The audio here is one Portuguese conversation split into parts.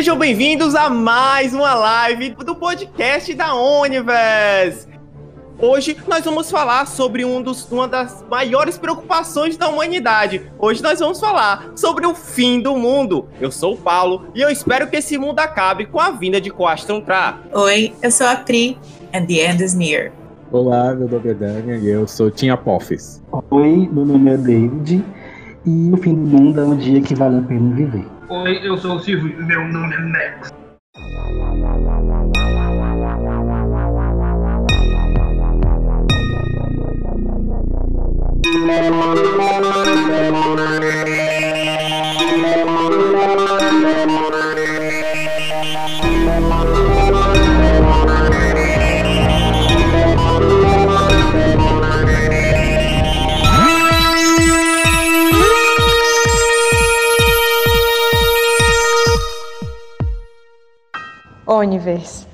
Sejam bem-vindos a mais uma live do podcast da Universe. Hoje nós vamos falar sobre um dos, uma das maiores preocupações da humanidade. Hoje nós vamos falar sobre o fim do mundo. Eu sou o Paulo e eu espero que esse mundo acabe com a vinda de Coastron Tra. Oi, eu sou a Pri and the end is near. Olá, meu nome é Daniel e eu sou Tinha Poffes. Oi, meu nome é David e o fim do mundo é um dia que vale a pena viver. Oi, eu sou o Silvio meu nome é Max. Universe. Muito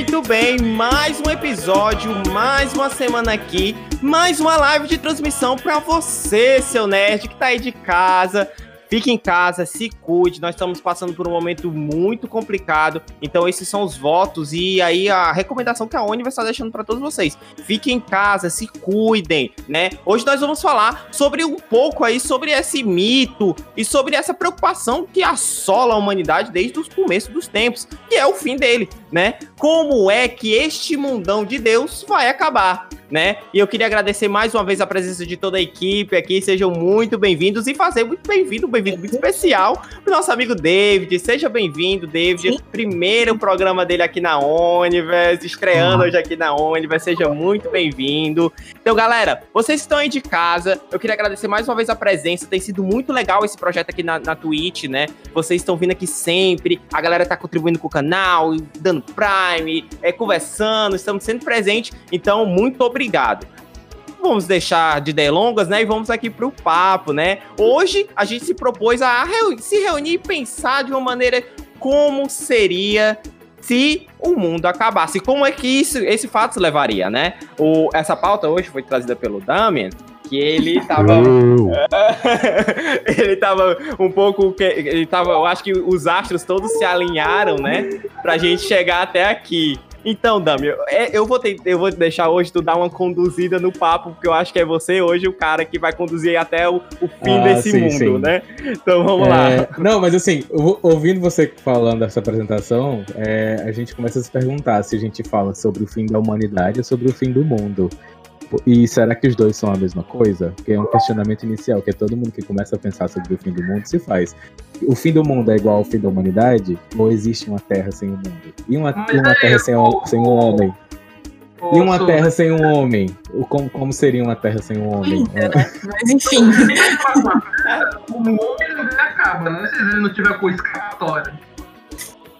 muito bem. Mais um episódio, mais uma semana aqui, mais uma live de transmissão para você, seu nerd que tá aí de casa. Fique em casa, se cuide. Nós estamos passando por um momento muito complicado. Então, esses são os votos e aí a recomendação que a ONU estar deixando para todos vocês. Fiquem em casa, se cuidem, né? Hoje nós vamos falar sobre um pouco aí sobre esse mito e sobre essa preocupação que assola a humanidade desde os começos dos tempos, que é o fim dele, né? Como é que este mundão de Deus vai acabar? né? E eu queria agradecer mais uma vez a presença de toda a equipe aqui. Sejam muito bem-vindos e fazer muito bem-vindo, um bem-vindo muito especial pro nosso amigo David. Seja bem-vindo, David. Sim. Primeiro programa dele aqui na Universe, estreando hoje aqui na Universe. Seja muito bem-vindo. Então, galera, vocês estão aí de casa. Eu queria agradecer mais uma vez a presença. Tem sido muito legal esse projeto aqui na, na Twitch, né? Vocês estão vindo aqui sempre. A galera tá contribuindo com o canal, dando Prime, é, conversando, estamos sendo presentes. Então, muito obrigado obrigado. Vamos deixar de delongas, né? E vamos aqui para o papo, né? Hoje a gente se propôs a se reunir e pensar de uma maneira como seria se o mundo acabasse. Como é que isso, esse fato se levaria, né? O, essa pauta hoje foi trazida pelo Damien, que ele tava. ele tava um pouco. Ele tava. Eu acho que os astros todos se alinharam, né? Pra gente chegar até aqui. Então, Dami, é, eu, vou ter, eu vou deixar hoje tu dar uma conduzida no papo, porque eu acho que é você hoje o cara que vai conduzir até o, o fim ah, desse sim, mundo, sim. né? Então vamos é... lá. Não, mas assim, ouvindo você falando essa apresentação, é, a gente começa a se perguntar se a gente fala sobre o fim da humanidade ou sobre o fim do mundo. E será que os dois são a mesma coisa? Que é um questionamento inicial que é todo mundo que começa a pensar sobre o fim do mundo se faz. O fim do mundo é igual ao fim da humanidade? Ou existe uma terra sem o mundo? E uma, uma terra sem, sem um homem? E uma terra sem um homem? Como, como seria uma terra sem um homem? Ainda, né? Mas enfim. o mundo acaba, né? Se ele não tiver coisa escapatória.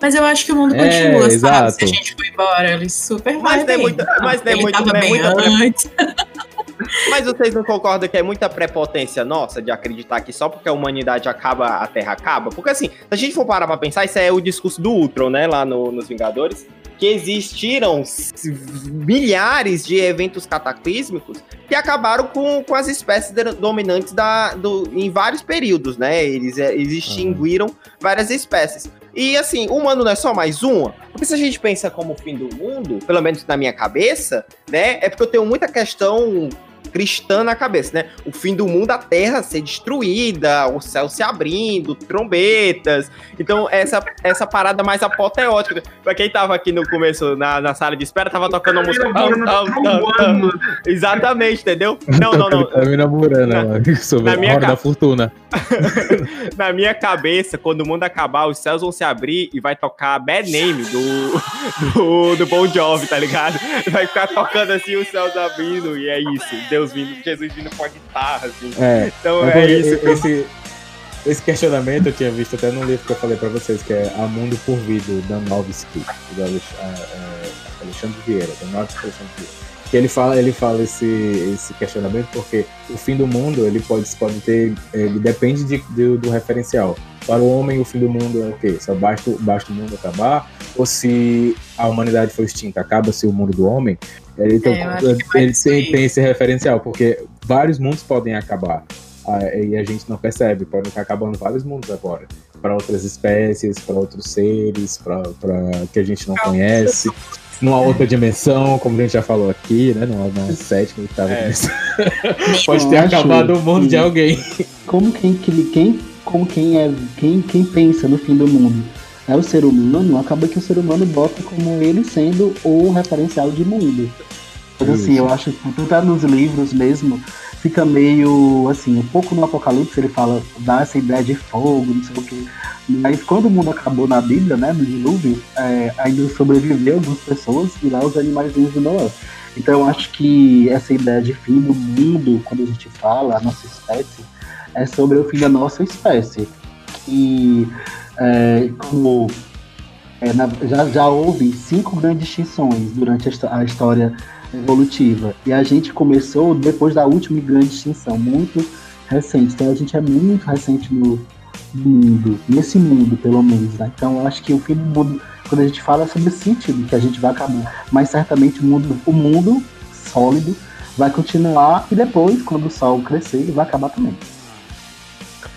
Mas eu acho que o mundo é, continua, exato. sabe? Se a gente for embora, ele super mas vai. Não é muito, mas não é muito, não é muita antes. Mas vocês não concordam que é muita prepotência nossa de acreditar que só porque a humanidade acaba, a Terra acaba? Porque assim, se a gente for parar pra pensar, isso é o discurso do Ultron, né? Lá no, nos Vingadores que existiram milhares de eventos cataclísmicos que acabaram com, com as espécies dominantes da, do, em vários períodos, né? Eles, eles extinguiram uhum. várias espécies. E assim, o humano não é só mais uma? Porque se a gente pensa como o fim do mundo, pelo menos na minha cabeça, né? É porque eu tenho muita questão cristã na cabeça, né? O fim do mundo, a terra ser destruída, o céu se abrindo, trombetas. Então, essa, essa parada mais apoteótica. Pra quem tava aqui no começo, na, na sala de espera, tava tocando a música. Tam, tam, tam, Exatamente, entendeu? Não, não, não. Termina Burana, sobre na minha a da fortuna. na minha cabeça, quando o mundo acabar, os céus vão se abrir e vai tocar Bad Name do, do, do Bon Jovi, tá ligado? Vai ficar tocando assim os céus abrindo e é isso. Deus Deus vindo, Jesus vindo com a guitarra, assim. É, então é, é isso. Esse, esse questionamento eu tinha visto até no livro que eu falei pra vocês, que é A Mundo por Vida, do Danovski, do Alexandre Vieira, do Alexandre Vieira. Que ele fala, ele fala esse, esse questionamento porque o fim do mundo ele pode, pode ter, ele depende de, de, do referencial. Para o homem, o fim do mundo é o quê? Só basta, basta o mundo acabar? Ou se a humanidade foi extinta, acaba-se o mundo do homem? Ele, então, é, ele tem, tem esse referencial, porque vários mundos podem acabar. Ah, e a gente não percebe, podem estar acabando vários mundos agora. Para outras espécies, para outros seres, para que a gente não conhece numa outra dimensão, como a gente já falou aqui, né? Numa, numa sétima, oitava é. dimensão. Pode ter acabado o mundo de alguém. Como quem, quem, como quem é quem, quem pensa no fim do mundo é o ser humano, acaba que o ser humano bota como ele sendo o referencial de mundo. Mas assim, eu acho que tanto nos livros mesmo, fica meio assim, um pouco no Apocalipse ele fala, dá essa ideia de fogo, não sei o que. Mas quando o mundo acabou na Bíblia, né, no dilúvio, é, ainda sobreviveu algumas pessoas e lá os animais de Noé. Então eu acho que essa ideia de fim do mundo, quando a gente fala, a nossa espécie, é sobre o fim da nossa espécie. E é, como é, na, já, já houve cinco grandes extinções durante a, a história evolutiva. E a gente começou depois da última grande extinção, muito recente. Então a gente é muito recente no, mundo, nesse mundo, pelo menos. Né? Então eu acho que o fim do mundo, quando a gente fala sobre o sentido que a gente vai acabar, mas certamente o mundo, o mundo sólido vai continuar e depois, quando o sol crescer, vai acabar também.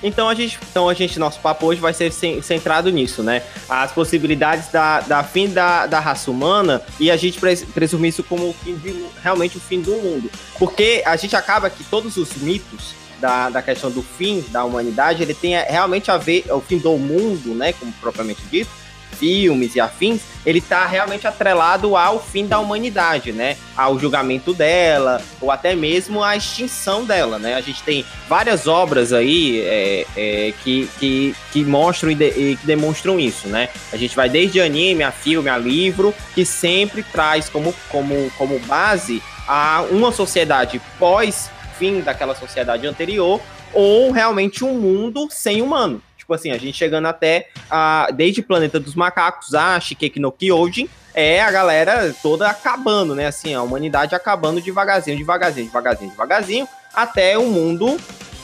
Então a gente, então a gente, nosso papo hoje vai ser centrado nisso, né? As possibilidades da, da fim da, da raça humana e a gente presumir isso como o fim de, realmente o fim do mundo. Porque a gente acaba que todos os mitos da, da questão do fim da humanidade, ele tem realmente a ver, o fim do mundo, né? Como propriamente dito, filmes e afins, ele tá realmente atrelado ao fim da humanidade, né? Ao julgamento dela, ou até mesmo à extinção dela, né? A gente tem várias obras aí é, é, que, que, que mostram e, de, e, que demonstram isso, né? A gente vai desde anime a filme, a livro, que sempre traz como, como, como base a uma sociedade pós fim daquela sociedade anterior ou realmente um mundo sem humano. Tipo assim, a gente chegando até a, desde Planeta dos Macacos a Shikeki no Kyojin, é a galera toda acabando, né? Assim, a humanidade acabando devagarzinho, devagarzinho, devagarzinho, devagarzinho, até o mundo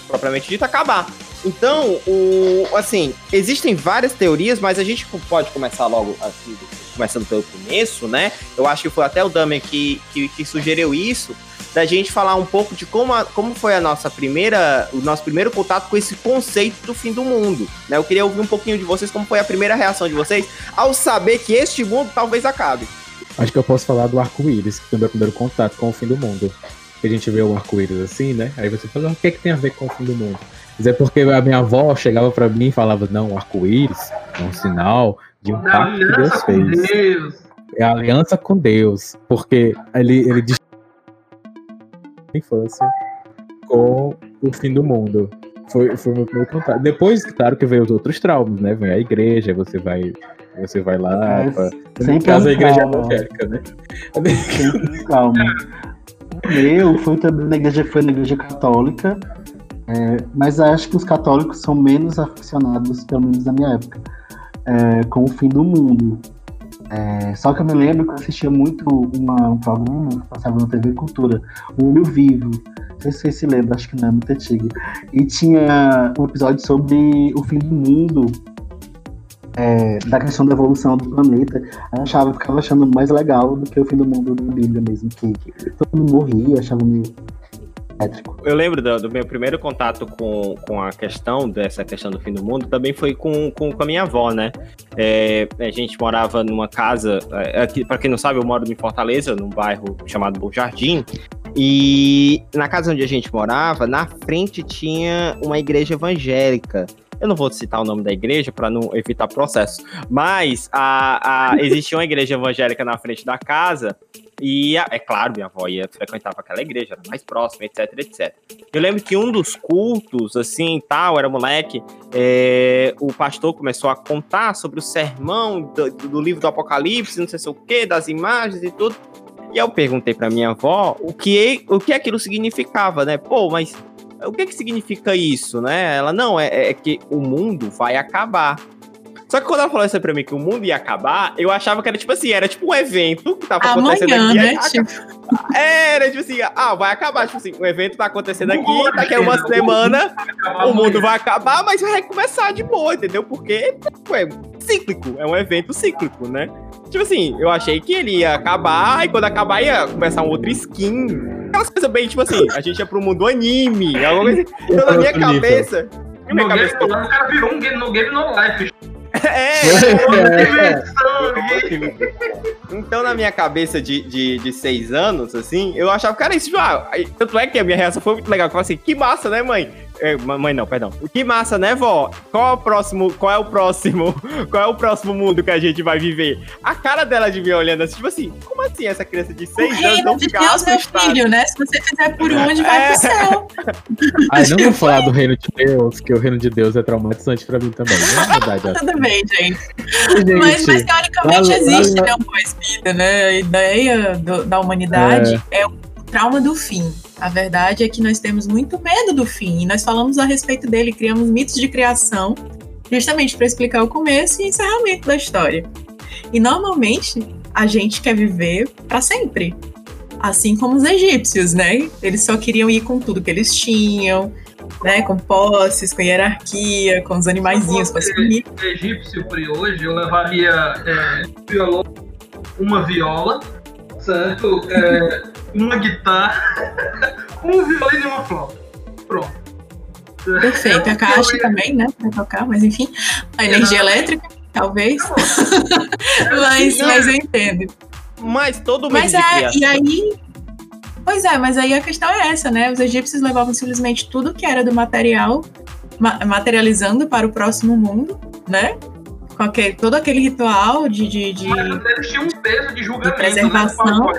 propriamente dito acabar. Então, o, assim, existem várias teorias, mas a gente pode começar logo assim, começando pelo começo, né? Eu acho que foi até o Damer que, que, que sugeriu isso, da gente falar um pouco de como, a, como foi a nossa primeira, o nosso primeiro contato com esse conceito do fim do mundo. Né? Eu queria ouvir um pouquinho de vocês, como foi a primeira reação de vocês ao saber que este mundo talvez acabe. Acho que eu posso falar do arco-íris, que foi o meu primeiro contato com o fim do mundo. Que a gente vê o arco-íris assim, né? Aí você fala, o que, é que tem a ver com o fim do mundo? Mas é porque a minha avó chegava para mim e falava, não, o arco-íris é um sinal de um pacto que Deus fez. Deus. É a aliança com Deus. Porque ele, ele infância com o fim do mundo. Foi, foi o meu primeiro contato. Depois, claro que veio os outros traumas, né? Vem a igreja, você vai, você vai lá. É, pra... Sempre casa, a igreja evangélica, né? calma. Meu foi também na igreja, foi na igreja católica. É, mas acho que os católicos são menos aficionados, pelo menos na minha época, é, com o fim do mundo. É, só que eu me lembro que eu assistia muito uma, um programa que passava na TV Cultura, o Olho Vivo. Não sei se você se lembra, acho que não é muito antigo. E tinha um episódio sobre o fim do mundo, é, da questão da evolução do planeta. Eu achava, ficava achando mais legal do que o fim do mundo da Bíblia mesmo, que, que todo mundo morria, achava meio eu lembro do, do, meu primeiro contato com, com a questão dessa questão do fim do mundo também foi com, com, com a minha avó, né? É, a gente morava numa casa, é, aqui, para quem não sabe, eu moro em Fortaleza, num bairro chamado Bom Jardim, e na casa onde a gente morava, na frente tinha uma igreja evangélica. Eu não vou citar o nome da igreja para não evitar processo, mas a, a, existia uma igreja evangélica na frente da casa e, é claro, minha avó ia frequentava aquela igreja, era mais próxima, etc, etc. Eu lembro que um dos cultos, assim, tal, era moleque, é, o pastor começou a contar sobre o sermão do, do livro do Apocalipse, não sei se o que, das imagens e tudo. E eu perguntei para minha avó o que, o que aquilo significava, né? Pô, mas o que que significa isso, né? Ela, não, é, é que o mundo vai acabar. Só que quando ela falou isso pra mim que o mundo ia acabar, eu achava que era tipo assim, era tipo um evento que tava Amanhã, acontecendo aqui. né? Tipo, Era tipo assim, ah, vai acabar. Tipo assim, o evento tá acontecendo aqui, daqui a uma semana o mundo vai acabar, mas vai começar de boa, entendeu? Porque é cíclico, é um evento cíclico, né? Tipo assim, eu achei que ele ia acabar, e quando acabar ia começar um outro skin. Aquelas coisas bem, tipo assim, a gente ia pro mundo anime, alguma coisa assim. Então na minha cabeça. Na minha No game, cabeça. o cara virou um game no game no life. É, Sangue. Então, na minha cabeça de, de, de seis anos, assim, eu achava era isso. Tipo, ah, tanto é que a minha reação foi muito legal. Eu falei assim, que massa, né, mãe? É, mãe não, perdão. Que massa, né, vó? Qual é o próximo, qual é o próximo, qual é o próximo mundo que a gente vai viver? A cara dela de mim olhando assim, tipo assim, como assim essa criança de o seis anos reino não de fica Deus, meu assustada? filho, né? Se você fizer por onde, vai É. pro céu. Ai, não vou falar do reino de Deus, que o reino de Deus é traumatizante pra mim também. Não é verdade. Tudo bem, gente. Gente, Mas, mas teoricamente lá- existe lá- né, um pós-vida, né? A ideia do- da humanidade é. o trauma do fim. A verdade é que nós temos muito medo do fim. E nós falamos a respeito dele, criamos mitos de criação, justamente para explicar o começo e encerramento da história. E normalmente a gente quer viver para sempre. Assim como os egípcios, né? Eles só queriam ir com tudo que eles tinham, né? Com posses, com hierarquia, com os animaizinhos, com as comidas. egípcio por hoje, eu levaria é, violão, uma viola, certo? É, uma guitarra, um violino e uma flauta. Pronto. Perfeito. A caixa também, né? Pra tocar, mas enfim. A energia elétrica, talvez. mas, Não. mas eu entendo. Mas todo mundo Mas é, e aí. Pois é, mas aí a questão é essa, né? Os egípcios levavam simplesmente tudo que era do material, ma- materializando para o próximo mundo, né? Com aquele, todo aquele ritual de- de, de, Mas eles tinham um peso de julgamento, preservação. né?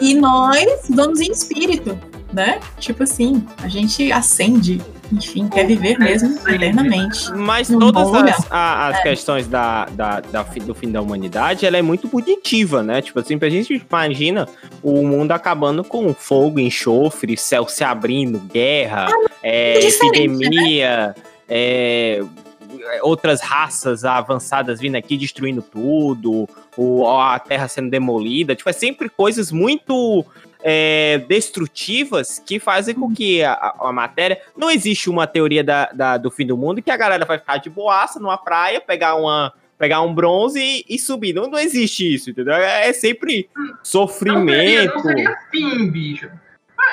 E nós vamos em espírito, né? Tipo assim, a gente acende, enfim, quer viver mesmo eternamente. Mas todas as, a- as questões da, da, da do fim da humanidade, ela é muito punitiva, né? Tipo assim, a gente imagina o mundo acabando com fogo, enxofre, céu se abrindo, guerra, é, muito diferente, né? epidemia, é, outras raças avançadas vindo aqui destruindo tudo, o, a terra sendo demolida. Tipo, é sempre coisas muito é, destrutivas que fazem com que a, a- matéria. Não existe uma teoria da, da- do fim do mundo que a galera vai ficar de boaça numa praia, pegar uma. Pegar um bronze e, e subir. Não, não existe isso, entendeu? É, é sempre Não seria, sofrimento. não seria fim, bicho.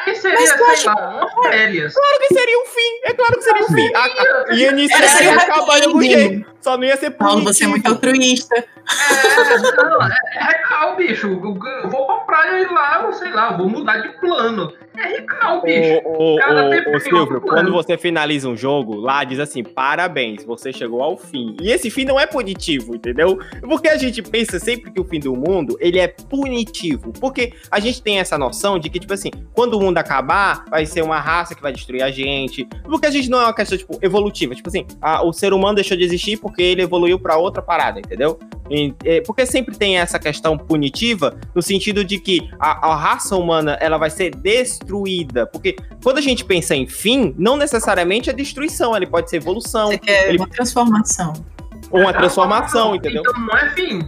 Mas seria, Mas tu sei acha- lá, férias. Claro que seria um fim. É claro que seria um fim. A, a, ia iniciar Era ia ser acabar de algum jeito. Só não ia ser Paulo, você é muito punitivo. altruísta. É, não, é, é recal, bicho. Eu, vou pra praia e lá, sei lá, eu vou mudar de plano. É recal, bicho. Ô, Silvio, quando você finaliza um jogo, lá diz assim: parabéns, você chegou ao fim. E esse fim não é punitivo, entendeu? Porque a gente pensa sempre que o fim do mundo ele é punitivo. Porque a gente tem essa noção de que, tipo assim, quando o mundo acabar, vai ser uma raça que vai destruir a gente. Porque a gente não é uma questão, tipo, evolutiva. Tipo assim, a- o ser humano deixou de existir porque ele evoluiu pra outra parada, entendeu? E- é, porque sempre tem essa questão punitiva no sentido de que a, a raça humana ela vai ser destruída. Porque quando a gente pensa em fim, não necessariamente é destruição, ele pode ser evolução, Você quer ele- uma transformação. ou uma transformação, entendeu? Então não é fim.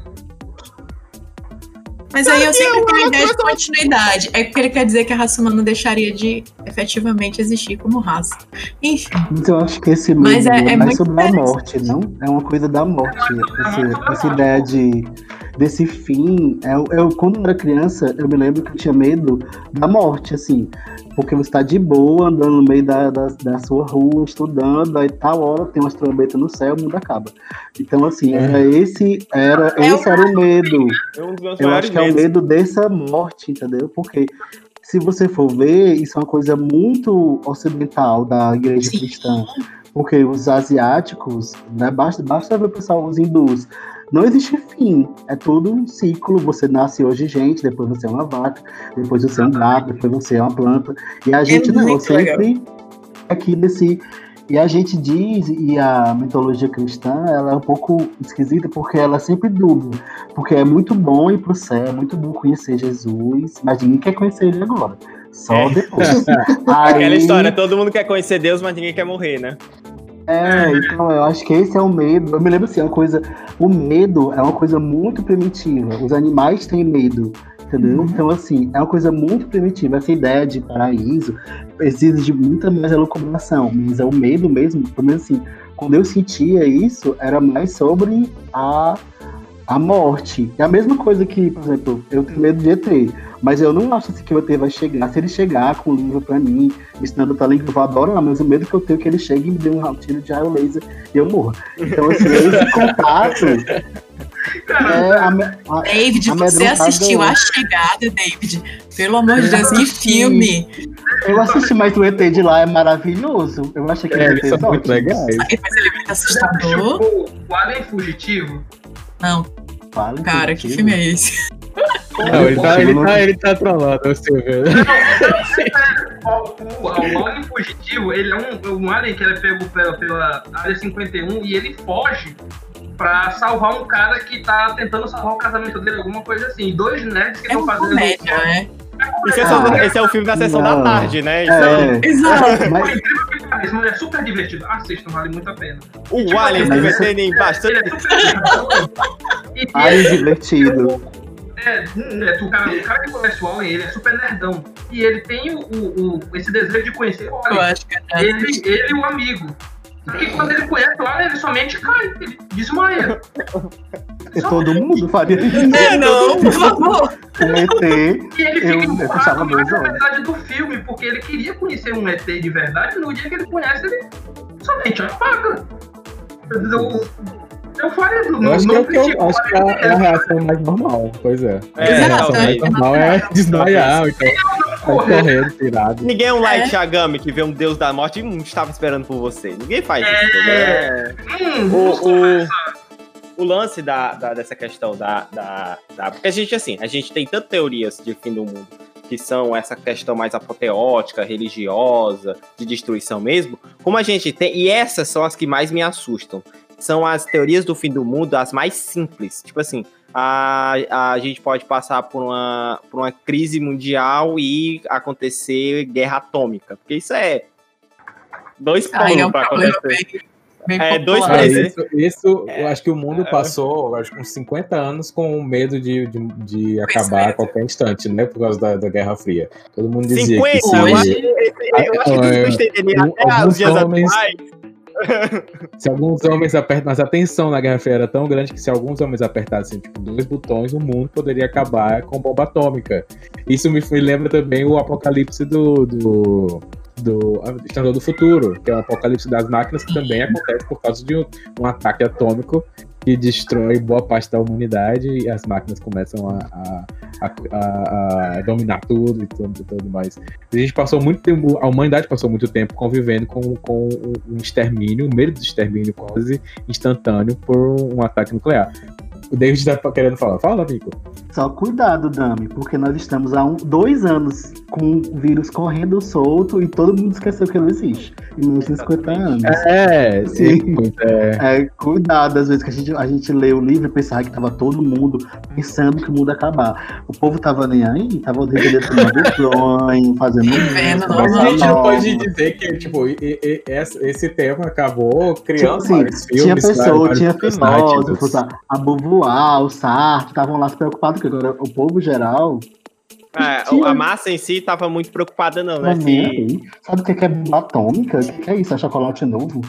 Mas aí eu sempre tenho a ideia de continuidade. É porque ele quer dizer que a raça humana deixaria de efetivamente existir como raça. Enfim, Mas eu acho que esse Mas é- é, é mais sobre a morte, não? É uma coisa da morte. É essa morte. ideia de desse fim. Eu, eu, quando eu era criança, eu me lembro que eu tinha medo da morte, assim. Porque você tá de boa, andando no meio da, da, da sua rua, estudando, aí tal hora tem umas trombetas no céu, o mundo acaba. Então, assim, era esse, era, É esse era o medo. É um Eu acho que é o medo dessa morte, entendeu? Porque se você for ver, isso é uma coisa muito ocidental da igreja Sim. cristã. Porque os asiáticos, né, basta, basta ver o pessoal, os hindus, não existe fim. É tudo um ciclo. Você nasce hoje gente, depois você é uma vaca, depois você é um gato, depois você é uma planta. E a gente não, muito sempre aqui nesse. E a gente diz, e a mitologia cristã, ela é um pouco esquisita porque ela é sempre dúbia. Porque é muito bom ir pro céu, é muito bom conhecer Jesus, mas ninguém quer conhecer ele agora. Só É. depois. Aquela Aí- história, todo mundo quer conhecer Deus, mas ninguém quer morrer, né? É, então eu acho que esse é o medo. Eu me lembro assim, é uma coisa. O medo é uma coisa muito primitiva. Os animais têm medo. Entendeu? Então, assim, é uma coisa muito primitiva. Essa ideia de paraíso exige de muita mais elucubração. Mas é o medo mesmo, pelo menos assim, quando eu sentia isso, era mais sobre a, a morte. É a mesma coisa que, por exemplo, eu tenho medo de ET. Mas eu não acho assim, que o ET vai chegar. Se ele chegar com o livro pra mim, ensinando outra língua, eu vou adorar, mas o medo que eu tenho é que ele chegue e me dê um tiro de raio laser e eu morra. Então, assim, esse contato. É, a, a, David, a você assistiu A Chegada, David? Pelo amor de Deus, que filme! Eu assisti, mas o ET de lá é maravilhoso. Eu achei que É, ele eles são muito legais. Mas ele é muito assustador. O Alien Fugitivo. Não, Fala, cara, que filme é esse? Não, ele tá, ele tá, ele tá trolando, o Silvio. O, o, o Alien Fugitivo, ele é um, um alien que ele é pego pela, pela Área 51 e ele foge pra salvar um cara que tá tentando salvar o casamento dele, alguma coisa assim. E dois nerds que É estão uma fazendo. comédia, né? Esse é, só- esse é o filme da sessão da Não. tarde, né? Isso é- É, Exato. Mas, incrível que pareça, mas é super divertido. Assistam, vale muito a pena. O Alien esse- ter nem bastante. Ele é super divertido. E ai, ele- divertido. É, hum, é, o, cara, o cara que conhece o Alien, ele é super nerdão. E ele tem o, o- o- esse desejo de conhecer o Eu Alien. acho que é Ele, ele e o amigo. Só que quando ele conhece o Alien, ele somente cai, ele desmaia. E todo mundo faria isso. É, não, por favor. Com ET. E ele Eu- fica eu fechava meus olhos. verdade do filme, porque ele queria conhecer um ET de verdade, no dia que ele conhece, ele somente apaga. Eu, eu faria do Eu acho que, é, que eu- critico, acho que é a, é a reação mais normal, pois é. É, a reação mais normal é desmaiar, então sai correndo, tirado. Ninguém é um Light É. Yagami que vê um deus da morte e hum, estava esperando por você. Ninguém faz isso. É. né? Hum, O- o- o lance da, da- dessa questão da, da, da- Porque a gente, assim, a gente tem tantas teorias de fim do mundo que são essa questão mais apoteótica, religiosa, de destruição mesmo, como a gente tem. E essas são as que mais me assustam. São as teorias do fim do mundo, as mais simples. Tipo assim, a, a gente pode passar por uma, por uma crise mundial e acontecer guerra atômica. Porque isso é. Dois Aí é pulos um pra problema acontecer. bem, bem É, dois popular. Ah, isso, isso eu acho que o mundo passou, eu acho que uns 50 anos com medo de, de, de acabar a qualquer instante, né? Por causa da, da Guerra Fria. Todo mundo dizia 50? que Eu acho se, que, eu acho que É, isso estenderia um- até os dias homens- atuais. se alguns homens apertassem, mas a tensão na Guerra Fria era tão grande que se alguns homens apertassem tipo, dois botões, o mundo poderia acabar com bomba atômica. Isso me, me lembra também o apocalipse do, do, do ah, Exterminador do Futuro, que é o apocalipse das máquinas que também acontece por causa de um, um ataque atômico que destrói boa parte da humanidade e as máquinas começam a, a, a- a- dominar tudo e tudo, tudo mais. A gente passou muito tempo, a humanidade passou muito tempo convivendo com, com um extermínio, um medo de extermínio quase instantâneo por um ataque nuclear. O David tá querendo falar. Fala, amigo. Só cuidado, Dami, porque nós estamos há um, dois anos com o vírus correndo solto e todo mundo esqueceu que ele existe. E nós temos 50 anos. É, sim, é. É, cuidado, às vezes que a gente, a gente lê o livro e pensava que tava todo mundo pensando que o mundo ia acabar. O povo tava nem aí, tava tomando sonho, fazendo Vivendo música, Mas a gente não pode dizer que, tipo, e- e- esse, esse tema acabou criando Tipo assim, vários tinha filmes, pessoa, tinha filósofos, a, a Beauvoir, o Sartre, estavam lá se preocupados, porque agora o povo geral É, a massa em si tava muito preocupada, não, né? não aí. Sabe o que que é bomba atômica? O que que é isso? É chocolate novo?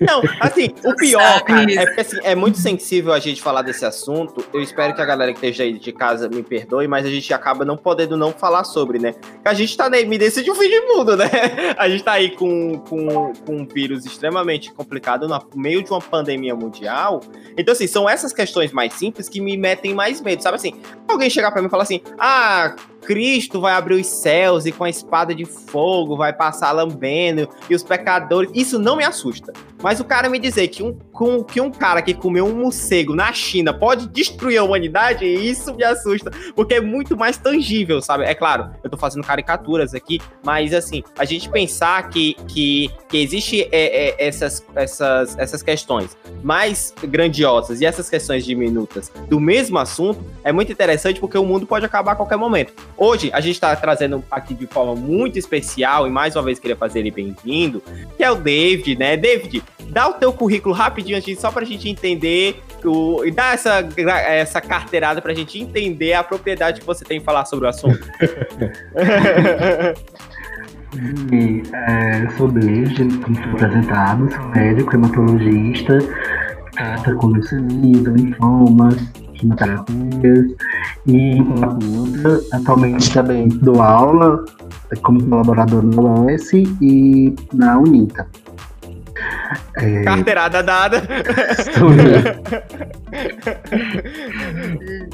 Não, assim, o pior, cara, é porque assim, é muito sensível a gente falar desse assunto. Eu espero que a galera que esteja aí de casa me perdoe, mas a gente acaba não podendo não falar sobre, né? Porque a gente tá na iminência de um fim de mundo, né? A gente tá aí com, com, com um vírus extremamente complicado no meio de uma pandemia mundial. Então, assim, são essas questões mais simples que me metem mais medo, sabe assim? Alguém chegar pra mim e falar assim, ah, Cristo vai abrir os céus e com a espada de fogo vai passar lambendo e os pecadores. Isso não me assusta. Mas o cara me dizer que um, que um cara que comeu um morcego na China pode destruir a humanidade, isso me assusta. Porque é muito mais tangível, sabe? É claro, eu tô fazendo caricaturas aqui, mas assim, a gente pensar que, que, que existe é, é, essas, essas, essas questões mais grandiosas e essas questões diminutas do mesmo assunto é muito interessante porque o mundo pode acabar a qualquer momento. Hoje a gente está trazendo aqui de forma muito especial e mais uma vez queria fazer ele bem-vindo, que é o David, né? David, dá o teu currículo rapidinho assim, só para a gente entender o, e dá essa, essa carteirada para a gente entender a propriedade que você tem em falar sobre o assunto. E, é, sou David, como foi apresentado, sou médico, hematologista, trata com leucemia, linfomas, quimioterapias e atualmente também dou aula como colaborador na UES e na UNITA. É... Carteirada dada.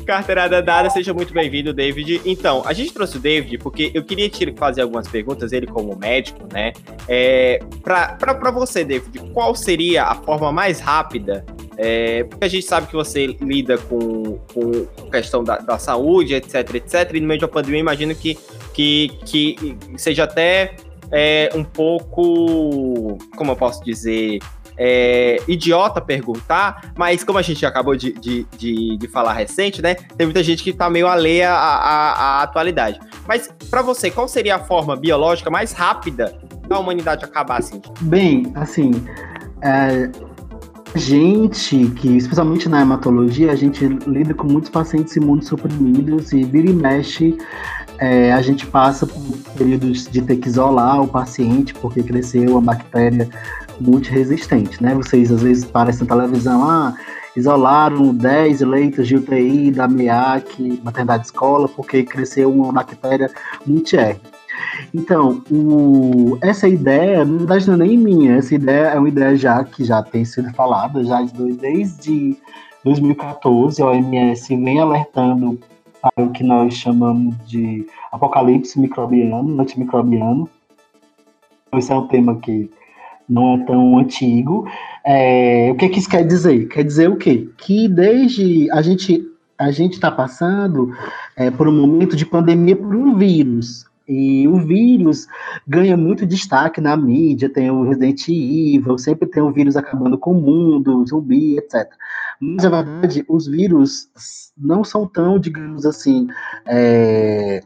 Carteirada dada, seja muito bem-vindo, David. Então, a gente trouxe o David porque eu queria te fazer algumas perguntas, ele como médico, né? É, para você, David, qual seria a forma mais rápida é, porque a gente sabe que você lida com, com questão da, da, saúde, etc, etc. E no meio de uma pandemia, imagino que, que, que seja até é, um pouco, como eu posso dizer, é, idiota perguntar, mas como a gente acabou de, de, de, de falar recente, né? Tem muita gente que está meio alheia à, à, à atualidade. Mas para você, qual seria a forma biológica mais rápida da humanidade acabar assim? Bem, assim, é, gente que, especialmente na hematologia, a gente lida com muitos pacientes imunossuprimidos e vira e mexe é, a gente passa por períodos de ter que isolar o paciente porque cresceu a bactéria multiresistente, né? Vocês às vezes parecem na televisão, ah, isolaram 10 leitos de UTI da MEAC, maternidade escola, porque cresceu uma bactéria multi-R. Então, o, essa ideia, na verdade, não é nem minha, essa ideia é uma ideia já que já tem sido falada já desde 2014, a OMS vem alertando para o que nós chamamos de apocalipse microbiano, antimicrobiano. Esse é um tema que não é tão antigo. É, o que, que isso quer dizer? Quer dizer o quê? Que desde a gente a gente está passando é, por um momento de pandemia por um vírus. E o vírus ganha muito destaque na mídia, tem o Resident Evil, sempre tem o vírus acabando com o mundo, zumbi, etc. Mas, na verdade, os vírus não são tão, digamos assim, é,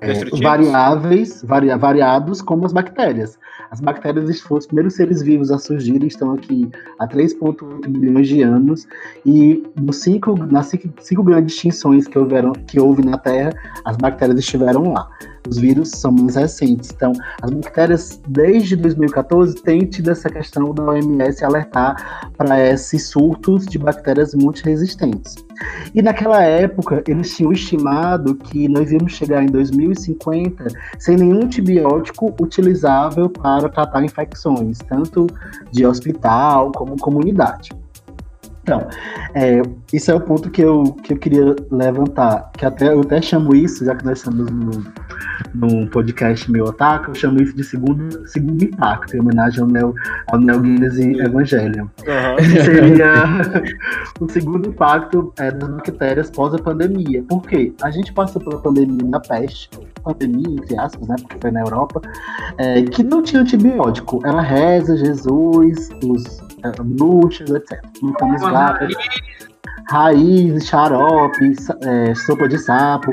é, variáveis, vari, variados como as bactérias. As bactérias foram os primeiros seres vivos a surgirem, estão aqui há 3,8 milhões de anos, e nos cinco, nas cinco, cinco grandes extinções que, houveram, que houve na Terra, as bactérias estiveram lá. Os vírus são mais recentes. Então, as bactérias, desde 2014, têm tido essa questão da OMS alertar para esses surtos de bactérias multiresistentes. E naquela época, eles tinham estimado que nós íamos chegar em 2050 sem nenhum antibiótico utilizável para tratar infecções, tanto de hospital como comunidade. Então, é, isso é o ponto que eu, que eu queria levantar, que até eu até chamo isso, já que nós estamos no, num podcast meu otaku, eu chamo isso de segundo, segundo impacto, em homenagem ao Neo, ao Neo Guinness e Evangelion. Uhum. Seria o segundo impacto é, das bactérias pós a pandemia. Por quê? A gente passou pela pandemia da peste, pandemia, entre aspas, né, porque foi na Europa, é, que não tinha antibiótico. Era reza, Jesus, os bruxas, etc. Então, gatos, raiz, xarope, é, sopa de sapo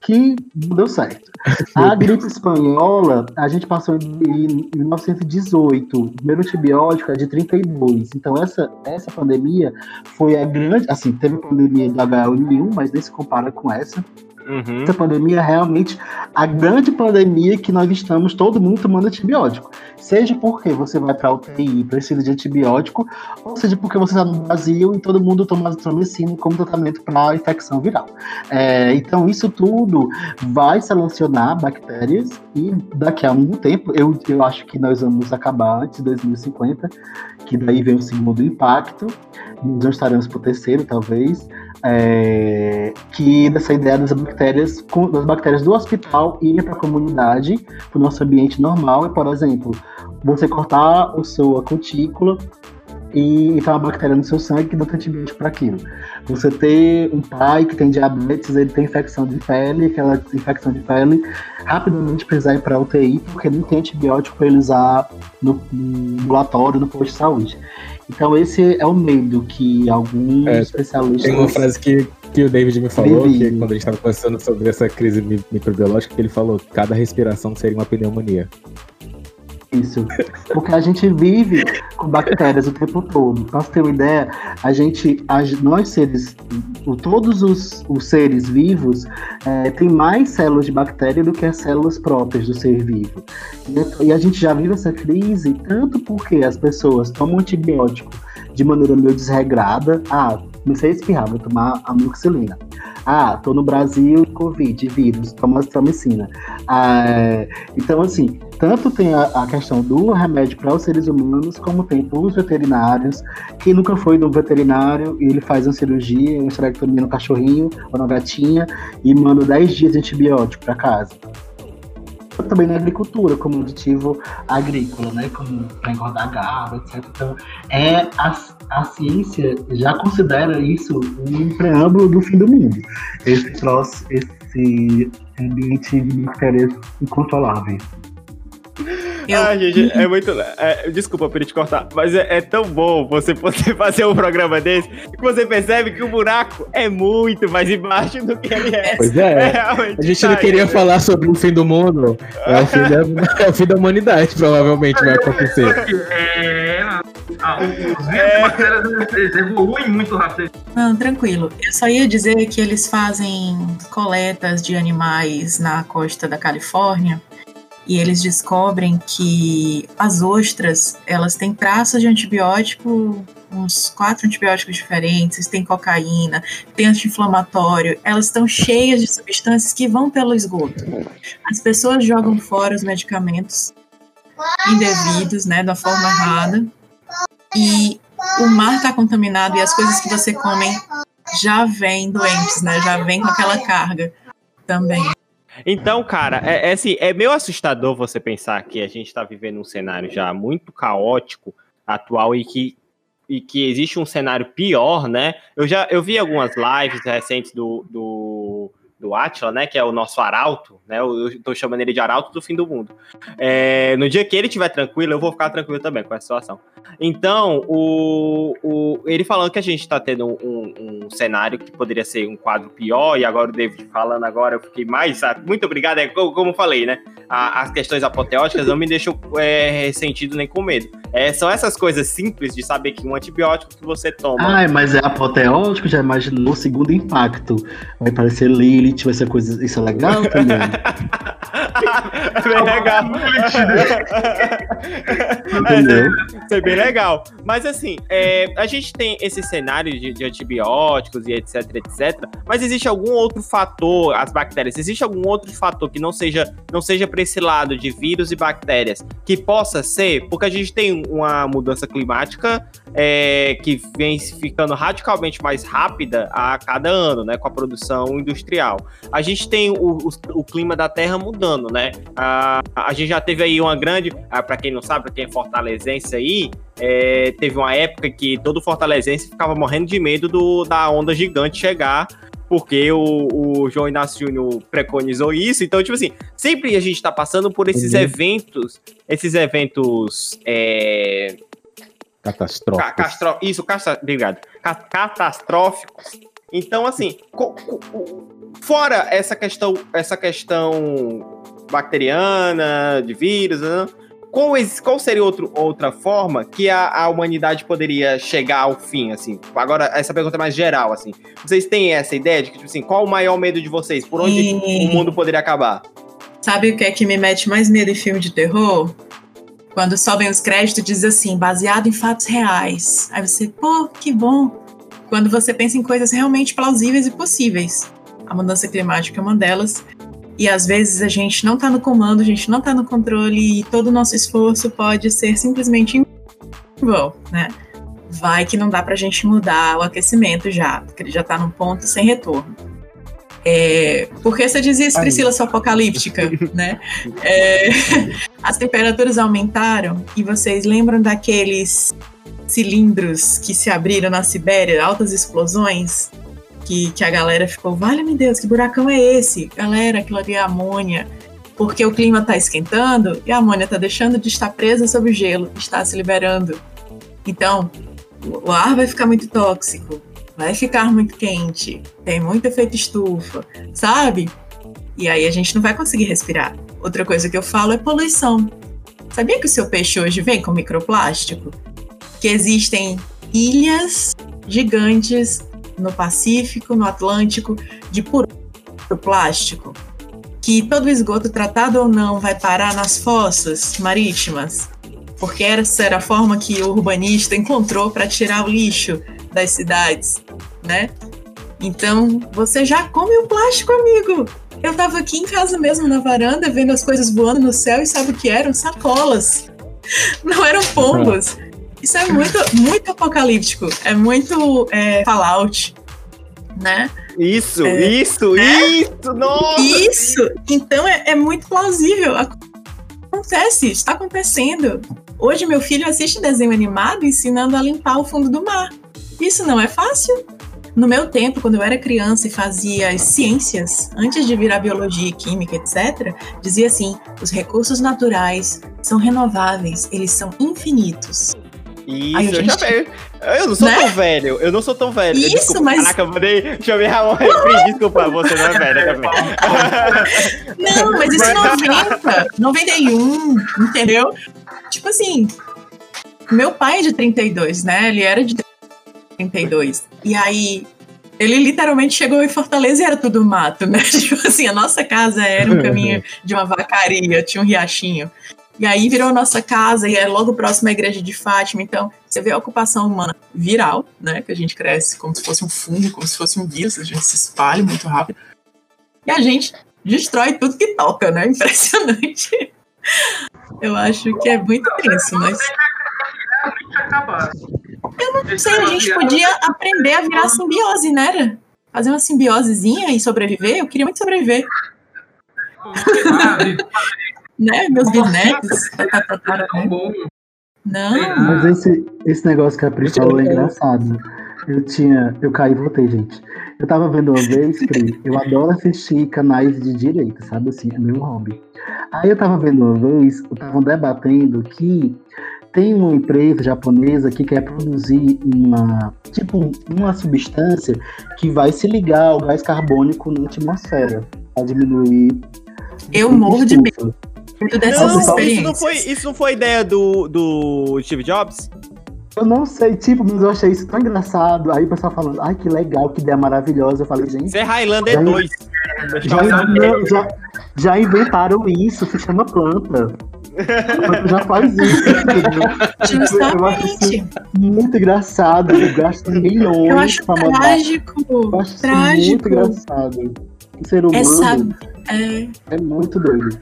que não deu certo. A gripe espanhola, a gente passou em 1918. O primeiro antibiótico é de 32. Então, essa, essa pandemia foi a grande. Assim, teve a pandemia do H1N1, mas nem se compara com essa. Uhum. Essa pandemia é realmente a grande pandemia que nós estamos todo mundo tomando antibiótico. Seja porque você vai para UTI e precisa de antibiótico, ou seja porque você está no Brasil e todo mundo toma azitromicina como tratamento para infecção viral. É, então, isso tudo vai selecionar bactérias e daqui a um tempo, eu, eu acho que nós vamos acabar antes de 2050, que daí vem o segundo impacto, nós estaremos para o terceiro, talvez, é, que dessa ideia das bactérias, das bactérias do hospital irem para a comunidade, para o nosso ambiente normal, é, por exemplo, você cortar o seu cutícula e entrar uma bactéria no seu sangue que dá antibiótico para aquilo. Você ter um pai que tem diabetes, ele tem infecção de pele, aquela infecção de pele, rapidamente precisar ir para UTI porque não tem antibiótico para ele usar no ambulatório, no posto de saúde. Então esse é o medo que alguns é, especialistas. Tem uma frase que que o David me falou, Vivi. que quando a gente estava conversando sobre essa crise mi- microbiológica, que ele falou que cada respiração seria uma pneumonia. Porque a gente vive com bactérias o tempo todo. Pra você ter uma ideia, a gente, as- nós seres, todos os, os seres vivos é, têm mais células de bactéria do que as células próprias do ser vivo. E, e a gente já vive essa crise tanto porque as pessoas tomam antibiótico de maneira meio desregrada. Ah, comecei a espirrar, vou tomar amoxicilina. Ah, tô no Brasil, Covid, vírus, toma azitromicina. Ah, é, então, assim, tanto tem a, a questão do remédio para os seres humanos, como tem para os veterinários. Quem nunca foi no veterinário e ele faz uma cirurgia, uma esterectomia no cachorrinho ou na gatinha e manda 10 dias de antibiótico para casa. Também na agricultura, como aditivo agrícola, né? Como para engordar gado, etc. Então, é a, a ciência já considera isso um preâmbulo do fim do mundo. Esse troço, esse ambiente de bactérias incontroláveis. Eu- Ah, gente, é muito. é, desculpa por te cortar, mas é, é tão bom você poder fazer um programa desse que você percebe que o buraco é muito mais embaixo do que ele é. Pois é. realmente A gente não queria aí. falar sobre o fim do mundo. É o fim da, é o fim da humanidade, provavelmente vai acontecer. É, ah, os vírus É. evoluem muito rápido. Não, tranquilo. Eu só ia dizer que eles fazem coletas de animais na costa da Califórnia e eles descobrem que as ostras, elas têm traços de antibiótico, uns quatro antibióticos diferentes, tem cocaína, tem anti-inflamatório, elas estão cheias de substâncias que vão pelo esgoto. As pessoas jogam fora os medicamentos indevidos, né, da forma errada, e o mar está contaminado e as coisas que você come já vêm doentes, né? Já vem com aquela carga também. Então, cara, é, é assim, é meio assustador você pensar que a gente tá vivendo um cenário já muito caótico, atual, e que, e que existe um cenário pior, né? Eu já eu vi algumas lives recentes do, do, do Atila, né? Que é o nosso arauto, né? Eu, tô chamando ele de arauto do fim do mundo. É, no dia que ele estiver tranquilo, eu vou ficar tranquilo também com essa situação. Então, o, o, ele falando que a gente tá tendo um, um cenário que poderia ser um quadro pior, e agora o David falando agora, eu fiquei mais. Muito obrigado, é co- como eu falei, né? A- as questões apoteóticas não me deixam é, ressentido nem com medo. É, são essas coisas simples de saber que um antibiótico que você toma. Ai, mas é apoteótico, já imaginou o segundo impacto. Vai parecer Lilith, vai ser coisa. Isso é legal também. é bem legal. Entendeu? Isso é bem legal. Mas assim, é, a gente tem esse cenário de, de antibióticos e etc, etc. Mas existe algum outro fator, as bactérias, existe algum outro fator que não seja, não seja para esse lado de vírus e bactérias, que possa ser, porque a gente tem uma mudança climática é, que vem ficando radicalmente mais rápida a cada ano, né, com a produção industrial. A gente tem o, o, o clima da Terra mudando, né? A, a gente já teve aí uma grande, para quem não sabe, para quem é fortalezense aí, é, teve uma época que todo fortalezense ficava morrendo de medo do, da onda gigante chegar, porque o, o João Inácio Júnior preconizou isso. Então, tipo assim, sempre a gente tá passando por esses Uhum. eventos, esses eventos. É, Ca- Catastrófico. castro- Isso, castra- obrigado. Ca- catastróficos. Então, assim, fora essa questão, essa questão bacteriana, de vírus, né? Qual, qual seria outro, outra forma que a, a humanidade poderia chegar ao fim, assim? Agora, essa pergunta é mais geral, assim. Vocês têm essa ideia de que, tipo assim, qual o maior medo de vocês? Por onde E- o mundo poderia acabar? Sabe o que é que me mete mais medo em filme de terror? Quando sobem os créditos, diz assim, baseado em fatos reais. Aí você, pô, que bom. Quando você pensa em coisas realmente plausíveis e possíveis. A mudança climática é uma delas. E às vezes a gente não tá no comando, a gente não tá no controle e todo o nosso esforço pode ser simplesmente em vão, né? Vai que não dá pra gente mudar o aquecimento já, porque ele já tá num ponto sem retorno. É, por que você diz isso. Priscila, sua apocalíptica, né? É, as temperaturas aumentaram e vocês lembram daqueles cilindros que se abriram na Sibéria, altas explosões, que, que a galera ficou, vale-me Deus, que buracão é esse? Galera, aquilo ali é amônia. Porque o clima está esquentando e a amônia está deixando de estar presa sob o gelo, está se liberando. Então, o ar vai ficar muito tóxico, vai ficar muito quente, tem muito efeito estufa, sabe? E aí a gente não vai conseguir respirar. Outra coisa que eu falo é poluição. Sabia que o seu peixe hoje vem com microplástico? Que existem ilhas gigantes no Pacífico, no Atlântico, de puro plástico. Que todo esgoto, tratado ou não, vai parar nas fossas marítimas. Porque essa era a forma que o urbanista encontrou para tirar o lixo das cidades, né? Então, você já come o plástico, amigo. Eu tava aqui em casa mesmo, na varanda, vendo as coisas voando no céu e sabe o que eram? Sacolas. Não eram pombos. Isso é muito, muito apocalíptico. É muito é, Fallout, né? Isso, É. isso, É? isso, nossa! Isso! Então é, é muito plausível. Acontece, está acontecendo. Hoje meu filho assiste desenho animado ensinando a limpar o fundo do mar. Isso não é fácil. No meu tempo, quando eu era criança e fazia as ciências, antes de virar biologia e química, etc., dizia assim: os recursos naturais são renováveis, eles são infinitos. Isso, eu gente- já. Eu não sou Né? tão velho, eu não sou tão velho. Isso, desculpa, mas- Caraca, eu mandei. Chamei Ramon Refri, desculpa, você não é velha também. Não, mas isso é 90, 91, entendeu? Tipo assim, meu pai é de 32, né? Ele era de 32. E aí, ele literalmente chegou em Fortaleza e era tudo mato, né? Tipo assim, a nossa casa era um caminho de uma vacaria, tinha um riachinho. E aí virou nossa casa e é logo próximo à igreja de Fátima. Então, você vê a ocupação humana viral, né? Que a gente cresce como se fosse um fungo, como se fosse um vírus, a gente se espalha muito rápido. E a gente destrói tudo que toca, né? Impressionante. Eu acho que é muito tenso, mas. Eu não sei, a gente podia aprender a virar simbiose, né? Fazer uma simbiosezinha e sobreviver. Eu queria muito sobreviver, né? Meus bom. Não, Mas esse, esse negócio que a Pri falou é engraçado. Eu tinha. Eu caí e voltei, gente. Eu tava vendo uma vez, Pri, eu adoro assistir canais de direita, sabe assim, é meu hobby. Aí eu tava vendo uma vez, estavam debatendo que tem uma empresa japonesa que quer produzir uma, tipo, uma substância que vai se ligar ao gás carbônico na atmosfera, para diminuir. eu morro de medo Não, isso não foi, isso não foi ideia do, do Steve Jobs? Eu não sei, tipo, mas eu achei isso tão engraçado. Aí o pessoal falando, ai que legal, que ideia maravilhosa. Eu falei, gente, Isso é Highlander Já- 2. já, não, já, já inventaram isso, se chama planta. Já faz isso. entendeu? Eu acho isso Justamente. muito engraçado. Gastam milhões Eu acho pra mandar. trágico. Eu acho isso muito Trágico. engraçado. O ser humano Essa. É, é muito doido.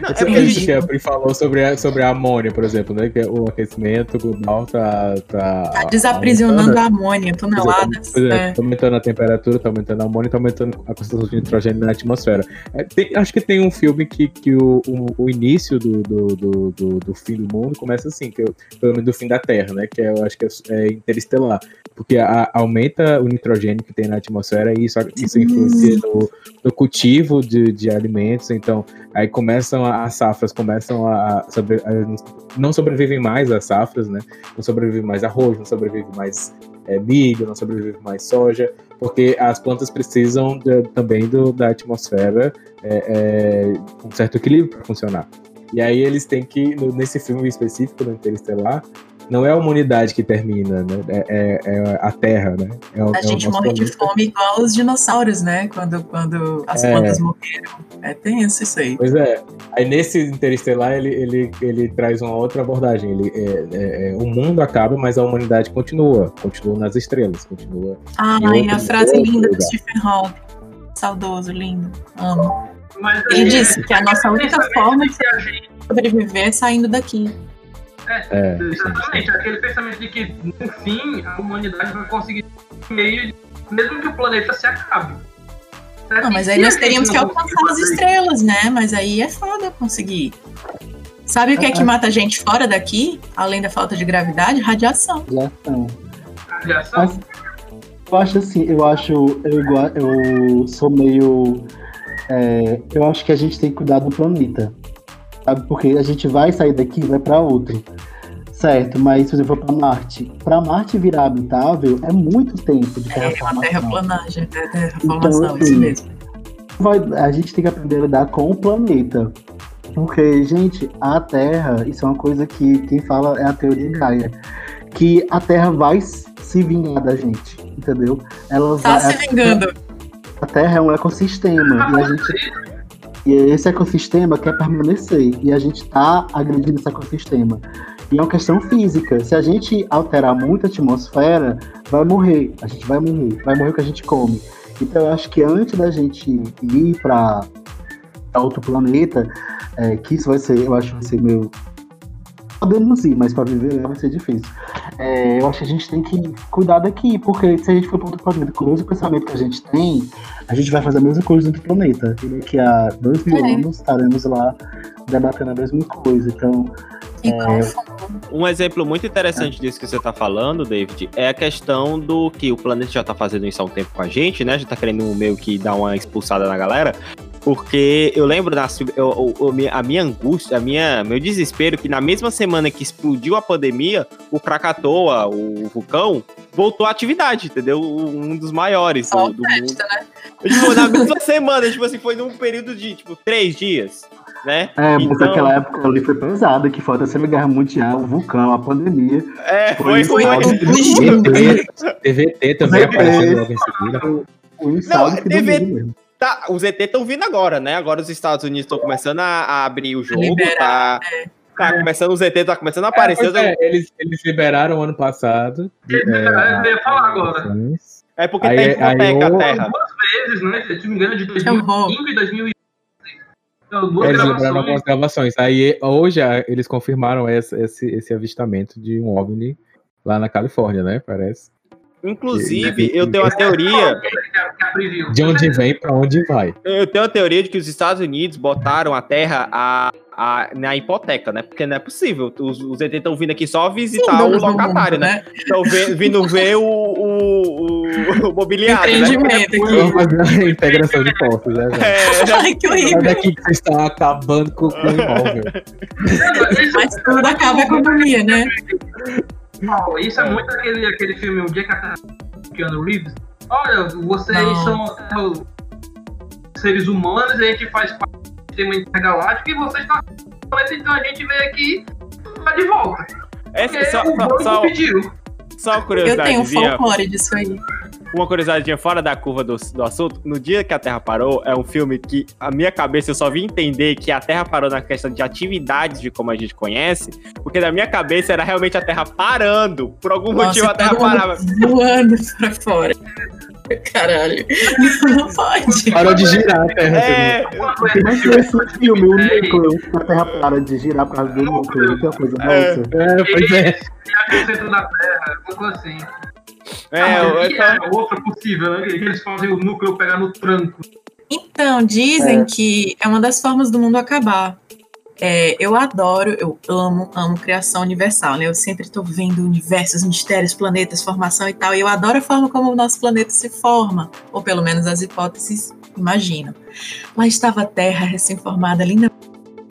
Não, é a isso gente- que a Pri falou sobre a, sobre a amônia, por exemplo, né? Que o aquecimento global tá. Tá, tá desaprisionando aumentando. a amônia, toneladas. Pois é, É. tá aumentando a temperatura, tá aumentando a amônia, tá aumentando a concentração de nitrogênio na atmosfera. É, tem- acho que tem um filme que, que o, o, o início do, do, do, do- do fim do mundo começa assim, que é, pelo menos do fim da Terra, né? Que é, eu acho que é, é interestelar. Porque a- aumenta o nitrogênio que tem na atmosfera e isso, isso influencia no, no cultivo de, de alimentos. Então, aí começam as safras, começam a, sobre- a- não sobrevivem mais as safras, né? Não sobrevive mais arroz, não sobrevive mais é, milho, não sobrevive mais soja, porque as plantas precisam de- também do, da atmosfera é, é, com certo equilíbrio para funcionar. E aí eles têm que, nesse filme específico do Interestelar, não é a humanidade que termina, né? É, é- é a Terra, né? É o- A é gente morre de planeta. fome igual os dinossauros, né? Quando, quando as É. plantas morreram. É tenso isso aí. Pois é. Aí nesse Interestelar ele, ele, ele traz uma outra abordagem. Ele, é, é- é, o mundo acaba, mas a humanidade continua. Continua nas estrelas. Continua. Ai, outro- a frase linda do lugar. Stephen Hawking. Saudoso, lindo. Amo. Mas Ele é- disse que a nossa única forma de de sobreviver é saindo daqui. É, sim, sim. Exatamente, aquele pensamento de que no fim a humanidade vai conseguir meio, mesmo que o planeta se acabe. Certo? Não, mas aí nós teríamos que alcançar as estrelas, né? Mas aí é foda conseguir. Sabe o que é que mata a gente fora daqui, além da falta de gravidade? Radiação. Radiação. radiação, Mas eu acho assim, eu acho. Eu, igual- eu sou meio. é, eu acho que a gente tem que cuidar do planeta. Sabe? Porque a gente vai sair daqui e vai para outro. Certo, mas se você for para Marte, para Marte virar habitável é muito tempo de É terraformação. uma terraplanagem, é terraformação, Então, isso assim, mesmo. vai- a gente tem que aprender a lidar com o planeta. Porque, gente, a Terra, isso é uma coisa que quem fala é a teoria Gaia. Que a Terra vai se vingar da gente, entendeu? Ela Tá vai, se vingando. A Terra é um ecossistema. E, a gente, e esse ecossistema quer permanecer. E a gente tá agredindo esse ecossistema. E é uma questão física. Se a gente alterar muito a atmosfera, vai morrer. A gente vai morrer. Vai morrer o que a gente come. Então eu acho que antes da gente ir para outro planeta, é, que isso vai ser, eu acho que vai ser meio. Podemos ir, mas para viver lá vai ser difícil. É, eu acho que a gente tem que cuidar daqui, porque se a gente for para outro planeta, com o mesmo pensamento que a gente tem, a gente vai fazer a mesma coisa no outro planeta. E daqui a dois mil É. anos estaremos lá debatendo a mesma coisa. Então, É. confundo. Um exemplo muito interessante disso que você tá falando, David, é a questão do que o planeta já tá fazendo isso há um tempo com a gente, né? Já tá querendo meio que dar uma expulsada na galera. Porque eu lembro da eu- eu- a minha angústia, a minha, meu desespero, que na mesma semana que explodiu a pandemia, o Krakatoa, o vulcão, voltou à atividade, entendeu? Um dos maiores do, do mundo. né? Tipo, na mesma semana, tipo assim, foi num período de, tipo, três dias, né? é, mas Então- aquela época ali foi pesada, que foi a Terceira Guerra Mundial, o vulcão, a pandemia. É, foi, Foi foi, Foi Foi- um fugindo. TVT também TVT. aparecendo logo em seguida. O teve- domina mesmo. Tá, os ET estão vindo agora, né? Agora os Estados Unidos estão começando a, a abrir o jogo, liberar, tá? Tá começando, os ET tá começando a É, aparecer. pois é, eles, eles liberaram ano passado. Eu ia falar agora. É, porque Aí- tem aí hipoteca a eu- terra. Duas vezes, né? Se eu não me engano, de Que horror. 2005 e 2006. Duas Eles gravações. algumas gravações. Aí hoje eles confirmaram esse, esse, esse avistamento de um OVNI lá na Califórnia, né? Parece. Inclusive, eu tenho teoria. A preview. De onde vem pra onde vai. Eu tenho uma teoria de que os Estados Unidos botaram a terra a, a- na hipoteca, né? Porque não é possível. Os, os ET estão vindo aqui só visitar o Símbolos do locatário, mundo, né? Estão vindo ver o, o, o, o mobiliário, né? Empreendimento Vamos aqui. fazer a integração de postos, né? velho? É, Ai, que Olha horrível. daqui que você está acabando com, com o imóvel. Mas tudo acaba a economia, né? Não, isso é muito aquele, aquele filme, Um Dia que a Terra Keanu Reeves. Olha, vocês Não. são é, seres humanos e a gente faz parte sistema intergaláctico e vocês estão então a gente veio aqui vai de volta. é, Porque só, o só, só, pediu. só uma Eu tenho um folclore disso aí. uma curiosidade fora da curva do, do assunto, no dia que a Terra parou, é um filme que a minha cabeça eu só vim entender que a Terra parou na questão de atividades de como a gente conhece, porque na minha cabeça era realmente a Terra parando. Por algum motivo a Terra parava. Voando pra fora. Caralho. Não pode. Parou de girar a terra. É, Mas esse filme, o núcleo, a Terra para de girar por causa do núcleo, que é uma coisa É. nossa. É, pois é. Viagem ao centro da Terra, coisa assim. é, Ah, eu- mas eu- é outra possível, né? Eles fazem o núcleo pegar no tranco. Então, dizem que é uma das formas do mundo acabar. É, eu adoro, eu amo, amo criação universal, né? Eu sempre estou vendo universos, mistérios, planetas, formação e tal, e eu adoro a forma como o nosso planeta se forma, ou pelo menos as hipóteses imaginam. Lá estava a Terra recém-formada, linda,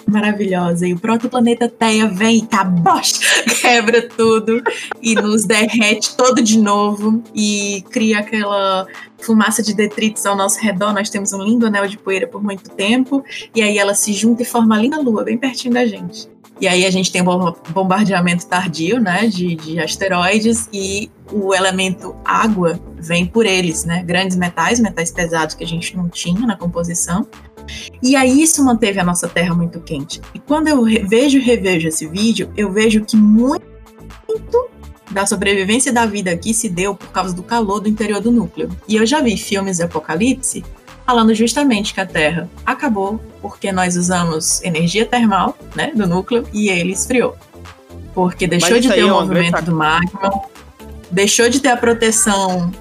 maravilhosa, e o protoplaneta Theia vem e cabosh, quebra tudo e nos derrete todo de novo e cria aquela fumaça de detritos ao nosso redor. Nós temos um lindo anel de poeira por muito tempo, e aí ela se junta e forma a linda lua, bem pertinho da gente. E aí a gente tem um bombardeamento tardio, né, de, de asteroides, e o elemento água vem por eles, né, grandes metais, metais pesados que a gente não tinha na composição. E aí isso manteve a nossa Terra muito quente. E quando eu vejo e revejo esse vídeo, eu vejo que muito da sobrevivência da vida aqui se deu por causa do calor do interior do núcleo. E eu já vi filmes de apocalipse falando justamente que a Terra acabou porque nós usamos energia termal, né, do núcleo e ele esfriou. Porque deixou de ter o movimento grande do magma, deixou de ter a proteção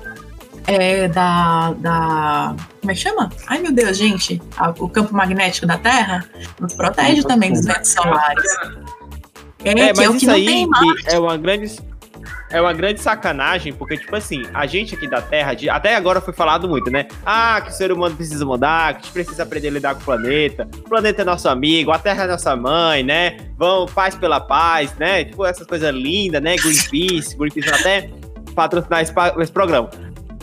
é, da, da. Como é que chama? Ai meu Deus, gente! O campo magnético da Terra nos protege também dos ventos solares. É, é, é mas o que isso aí é uma grande. é uma grande sacanagem, porque, tipo assim, a gente aqui da Terra, de, até agora foi falado muito, né? Ah, que o ser humano precisa mudar, que a gente precisa aprender a lidar com o planeta. O planeta é nosso amigo, a Terra é nossa mãe, né? Vamos, paz pela paz, né? Tipo, essas coisas lindas, né? Greenpeace, Greenpeace até patrocinar esse, esse programa.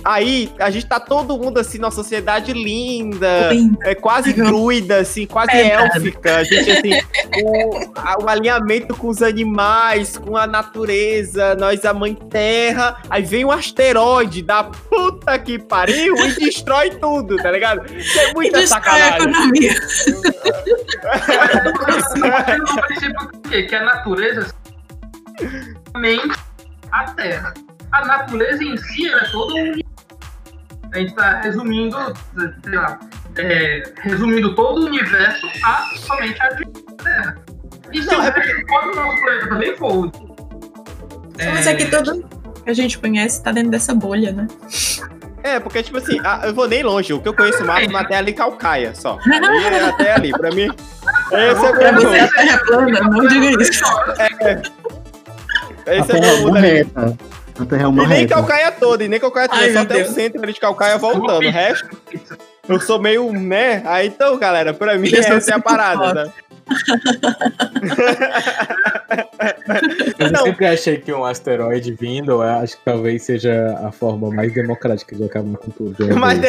Aí a gente tá todo mundo assim, numa sociedade linda, Linda. é quase druida, assim, quase É, élfica. A gente, assim, o, o alinhamento com os animais, com a natureza, nós, a mãe terra. Aí vem um asteroide da puta que pariu e destrói tudo, tá ligado? Isso é E muita a sacanagem. princípio que, a natureza mente a Terra. A natureza em si ela é todo um A gente está resumindo, sei lá, é, resumindo todo o universo a somente a Terra. E se Não, o é resto do nosso planeta também for. Mas é que tudo que a gente conhece tá dentro dessa bolha, né? É, porque, tipo assim, eu vou nem longe. O que eu conheço máximo é até ali Calcaia, só. Ali é até ali. Pra mim, esse é Pra meu você a terra é plana, não diga isso. Esse é Terra é meu uma mundo ali. A Terra é uma E nem reta. Calcaia toda, e nem Calcaia toda, Ai, só até o centro ali de Calcaia voltando. O resto, eu sou meio, né? Aí então, galera, pra mim, essa é a parada, né? Mas Não. eu sempre achei que um asteroide vindo, eu acho que talvez seja a forma mais democrática de acabar com tudo. uma Mais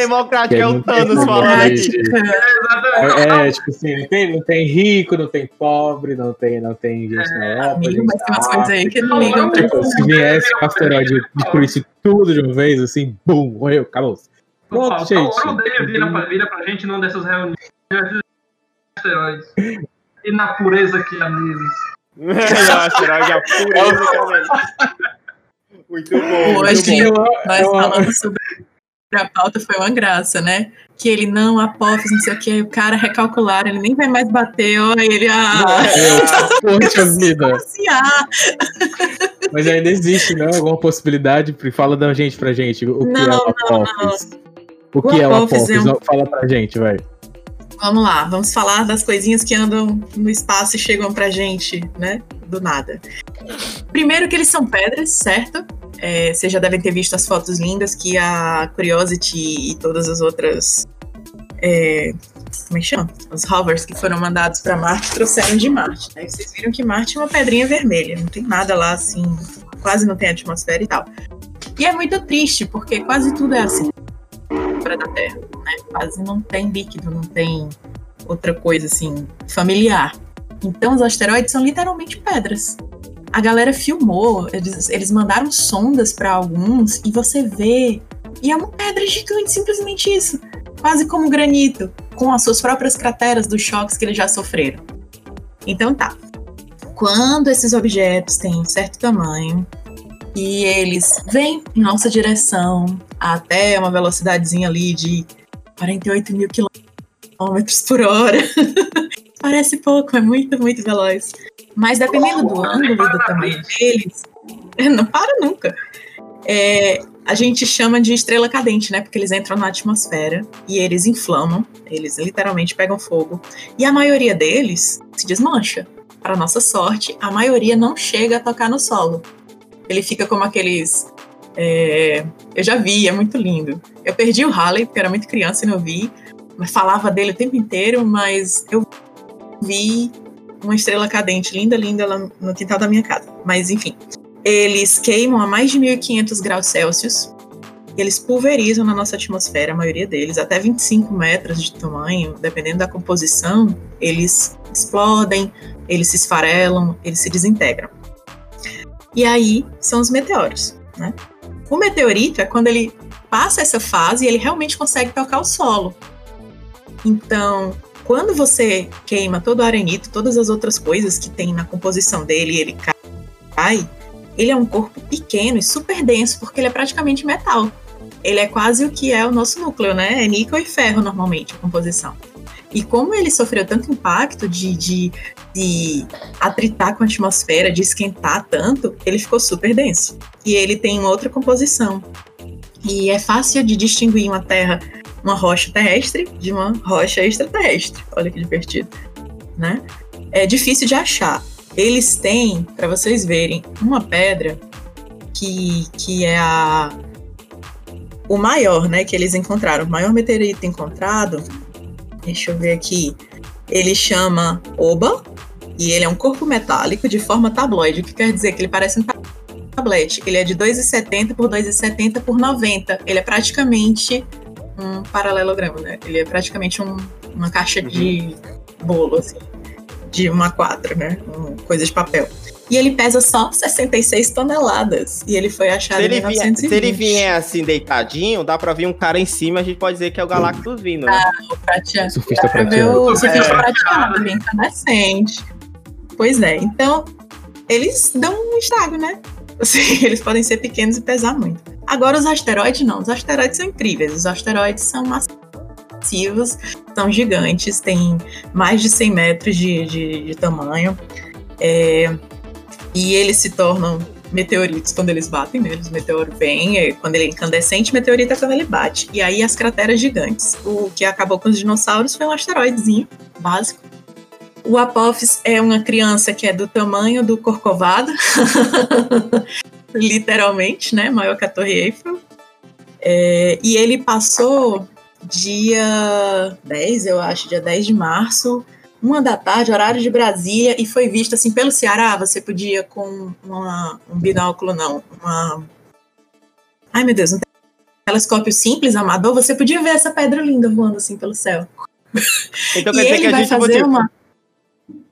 Que é o Thanos falando aqui. É, é, tipo assim, não tem, não tem rico, não tem pobre, não tem, não tem gente na Europa. Amigo, mas tem umas coisas aí que não ligam pra Tipo, se viesse um asteroide e destruísse tudo de uma vez, assim, bum, morreu, acabou. Pronto, gente. o dele vira pra, vira pra gente num dessas reuniões. Asteroides. E na pureza que há neles. Eu acho que a pureza é. Muito bom, muito Hoje, bom. nós falamos sobre a pauta, foi uma graça, né? Que ele não, apófis, não sei o que, o cara recalcular, ele nem vai mais bater, ó, ele, ah, Poxa vida. Mas ainda existe, não? Alguma possibilidade? Fala da gente pra gente. O que Não, é o não, Apophis? O O que é o Apophis é um- Fala pra gente, vai. Vamos lá, vamos falar das coisinhas que andam no espaço e chegam pra gente, né? Do nada. Primeiro que eles são pedras, certo? É, vocês já devem ter visto as fotos lindas que a Curiosity e todas as outras. é, como é que chama? Os rovers que foram mandados para Marte trouxeram de Marte. Né? Vocês viram que Marte é uma pedrinha vermelha, não tem nada lá assim, quase não tem atmosfera e tal. E é muito triste, porque quase tudo é assim fora da Terra né? Quase não tem líquido, não tem outra coisa assim familiar. Então os asteroides são literalmente pedras. A galera filmou, eles, eles mandaram sondas para alguns e você vê e é uma pedra gigante, simplesmente isso, quase como granito, com as suas próprias crateras dos choques que eles já sofreram. Então tá. Quando esses objetos têm um certo tamanho e eles vêm em nossa direção até uma velocidadezinha ali de 48 mil quilômetros por hora. Parece pouco, é muito, muito veloz. Mas dependendo do ângulo e do tamanho deles, não para nunca. É, a gente chama de estrela cadente, né? Porque eles entram na atmosfera e eles inflamam, eles literalmente pegam fogo. E a maioria deles se desmancha. Para nossa sorte, a maioria não chega a tocar no solo. Ele fica como aqueles. É, eu já vi, é muito lindo. Eu perdi o Halley, porque era muito criança e não vi. Mas falava dele o tempo inteiro, mas eu vi uma estrela cadente linda, linda lá no quintal da minha casa. Mas enfim, eles queimam a mais de 1500 graus Celsius. Eles pulverizam na nossa atmosfera, a maioria deles, até 25 metros de tamanho, dependendo da composição, eles explodem, eles se esfarelam, eles se desintegram. E aí são os meteoros, né? O meteorito é quando ele passa essa fase ele realmente consegue tocar o solo. Então, quando você queima todo o arenito, todas as outras coisas que tem na composição dele e ele cai, ele é um corpo pequeno e super denso, porque ele é praticamente metal. Ele é quase o que é o nosso núcleo, né? É níquel e ferro, normalmente, a composição. E como ele sofreu tanto impacto de, de, de atritar com a atmosfera, de esquentar tanto, ele ficou super denso. E ele tem outra composição. E é fácil de distinguir uma terra, uma rocha terrestre, de uma rocha extraterrestre. Olha que divertido, né? É difícil de achar. Eles têm, para vocês verem, uma pedra que, que é a o maior, né, que eles encontraram, o maior meteorito encontrado, deixa eu ver aqui, ele chama Oba, e ele é um corpo metálico de forma tabloide, o que quer dizer que ele parece um tablete. Ele é de 2,70 por 2,70 por 90. Ele é praticamente um paralelogramo, né? Ele é praticamente um, uma caixa uhum. de bolo, assim, de uma quadra, né? Uma coisa de papel. E ele pesa só 66 toneladas. E ele foi achado se em 1920. Vier, se ele vier assim deitadinho, dá pra ver um cara em cima, a gente pode dizer que é o Galactus vindo, né? Ah, o prateado. Surfista prateado. O surfista é. prateado, bem incandescente. Pois é, então eles dão um estrago, né? Assim, eles podem ser pequenos e pesar muito. Agora os asteroides não, os asteroides são incríveis, os asteroides são massivos, são gigantes, têm mais de 100 metros de, de, de tamanho. É, e eles se tornam meteoritos quando eles batem neles. O meteoro vem, é, quando ele é incandescente, meteorito é quando ele bate. E aí as crateras gigantes. O que acabou com os dinossauros foi um asteroidezinho básico. O Apophis é uma criança que é do tamanho do Corcovado, literalmente, né? Maior que a Torre Eiffel. É, e ele passou dia 10, eu acho, dia 10 de março, uma da tarde, horário de Brasília, e foi visto assim pelo Ceará. Você podia com uma, um binóculo, não, uma. Ai meu Deus, um telescópio simples, amador, você podia ver essa pedra linda voando assim pelo céu. Então quer dizer que a gente fazer tipo, uma.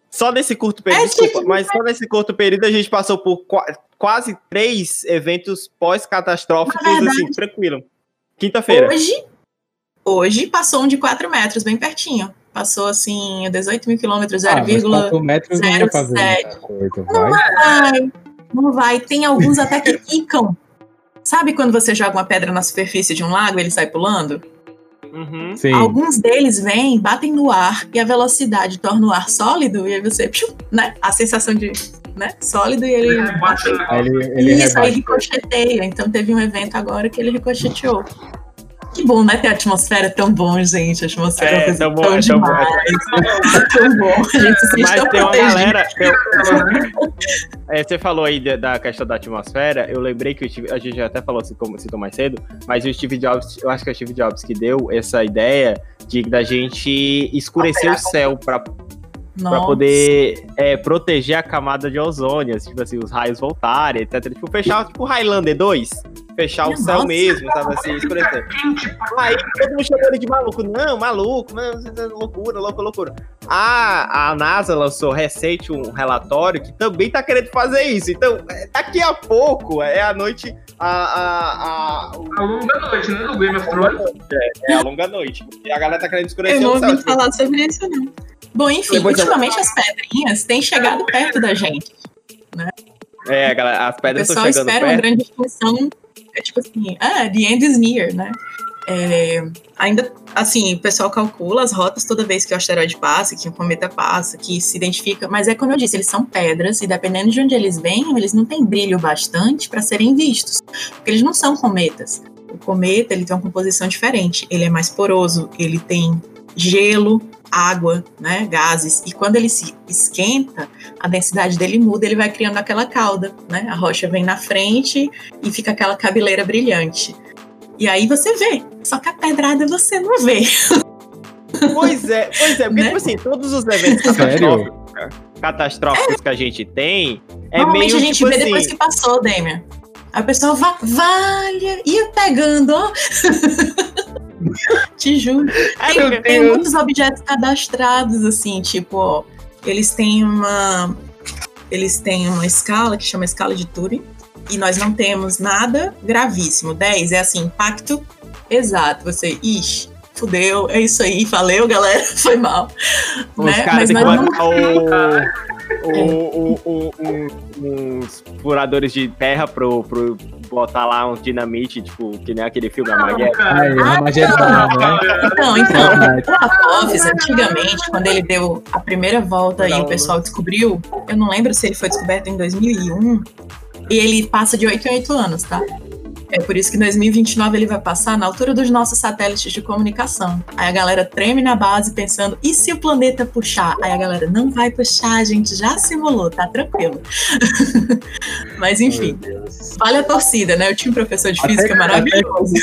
Só nesse curto período, é, desculpa, tipo, mas só nesse curto período a gente passou por qu quase três eventos pós-catastróficos, assim, tranquilo. Quinta-feira. Hoje, hoje passou um de 4 metros, bem pertinho passou assim 18 mil quilômetros, 0,07. Ah, não vai, não vai. Tem alguns até que quicam. Sabe quando você joga uma pedra na superfície de um lago e ele sai pulando? Uhum. Alguns deles vêm, batem no ar e a velocidade torna o ar sólido e aí você, né? A sensação de né, sólido e ele, ele, ele Isso, aí ricocheteia. Então teve um evento agora que ele ricocheteou. Que bom, né? Ter atmosfera tão bom, gente. A atmosfera é, é tão, bom, tão, é tão demais. Bom. É tão bom. A gente se Mas tem uma galera. É, você falou aí da questão da atmosfera. Eu lembrei que Steve, a gente já até falou assim, como citou mais cedo, mas o Steve Jobs, eu acho que é o Steve Jobs que deu essa ideia de da gente escurecer o céu para para poder é, proteger a camada de ozônio, tipo assim, os raios voltarem, etc. Tipo, fechar tipo Highlander 2 fechar o céu mesmo, sabe assim, escurecer. Aí todo mundo chamou ele de maluco. Não, maluco, mano, loucura, loucura, loucura. A, a NASA lançou recente um relatório que também tá querendo fazer isso. Então, é, daqui a pouco, é a noite. A, a, a, a longa noite, né? Do Game of Thrones. É, é a longa noite. E a galera tá querendo escurecer Eu não ouvi tipo falar sobre isso, não. Bom, enfim, Depois ultimamente eu... as pedrinhas têm chegado perto da gente. Né? É, galera, as pedras estão chegando perto. Espera uma grande expansão é tipo assim, ah, the end is near, né? É, ainda assim, o pessoal calcula as rotas toda vez que o asteroide passa, que o cometa passa, que se identifica, mas é como eu disse, eles são pedras e dependendo de onde eles vêm, eles não têm brilho bastante para serem vistos, porque eles não são cometas. O cometa ele tem uma composição diferente, ele é mais poroso, ele tem gelo, água, né, gases, e quando ele se esquenta, a densidade dele muda, ele vai criando aquela cauda, né? A rocha vem na frente e fica aquela cabeleira brilhante. E aí você vê, só que a pedrada você não vê. Pois é, pois é, porque né? tipo assim, todos os eventos catastróficos, catastróficos é. que a gente tem, é Normalmente meio a gente tipo vê assim... depois que passou, Damian. A pessoa va valha, ia pegando, ó. Te juro. Tem, tem muitos objetos cadastrados, assim, tipo, ó, eles têm uma. Eles têm uma escala que chama escala de Turing. E nós não temos nada gravíssimo. 10 é assim, impacto exato. Você, ixi, fudeu, é isso aí, valeu, galera, foi mal. Os né? Mas nós não... o, o, o, uns furadores de terra pro, pro botar lá um dinamite, tipo, que nem aquele filme Armageddon. Ah, Armageddon, né? Então, então, o Apophis, antigamente, quando ele deu a primeira volta e o pessoal descobriu, eu não lembro se ele foi descoberto em 2001, e ele passa de 8 em 8 anos, tá? É por isso que em 2029 ele vai passar na altura dos nossos satélites de comunicação. Aí a galera treme na base pensando, e se o planeta puxar? Aí a galera, não vai puxar, a gente já simulou, tá tranquilo. Mas enfim, vale a torcida, né? Eu tinha um professor de física maravilhoso.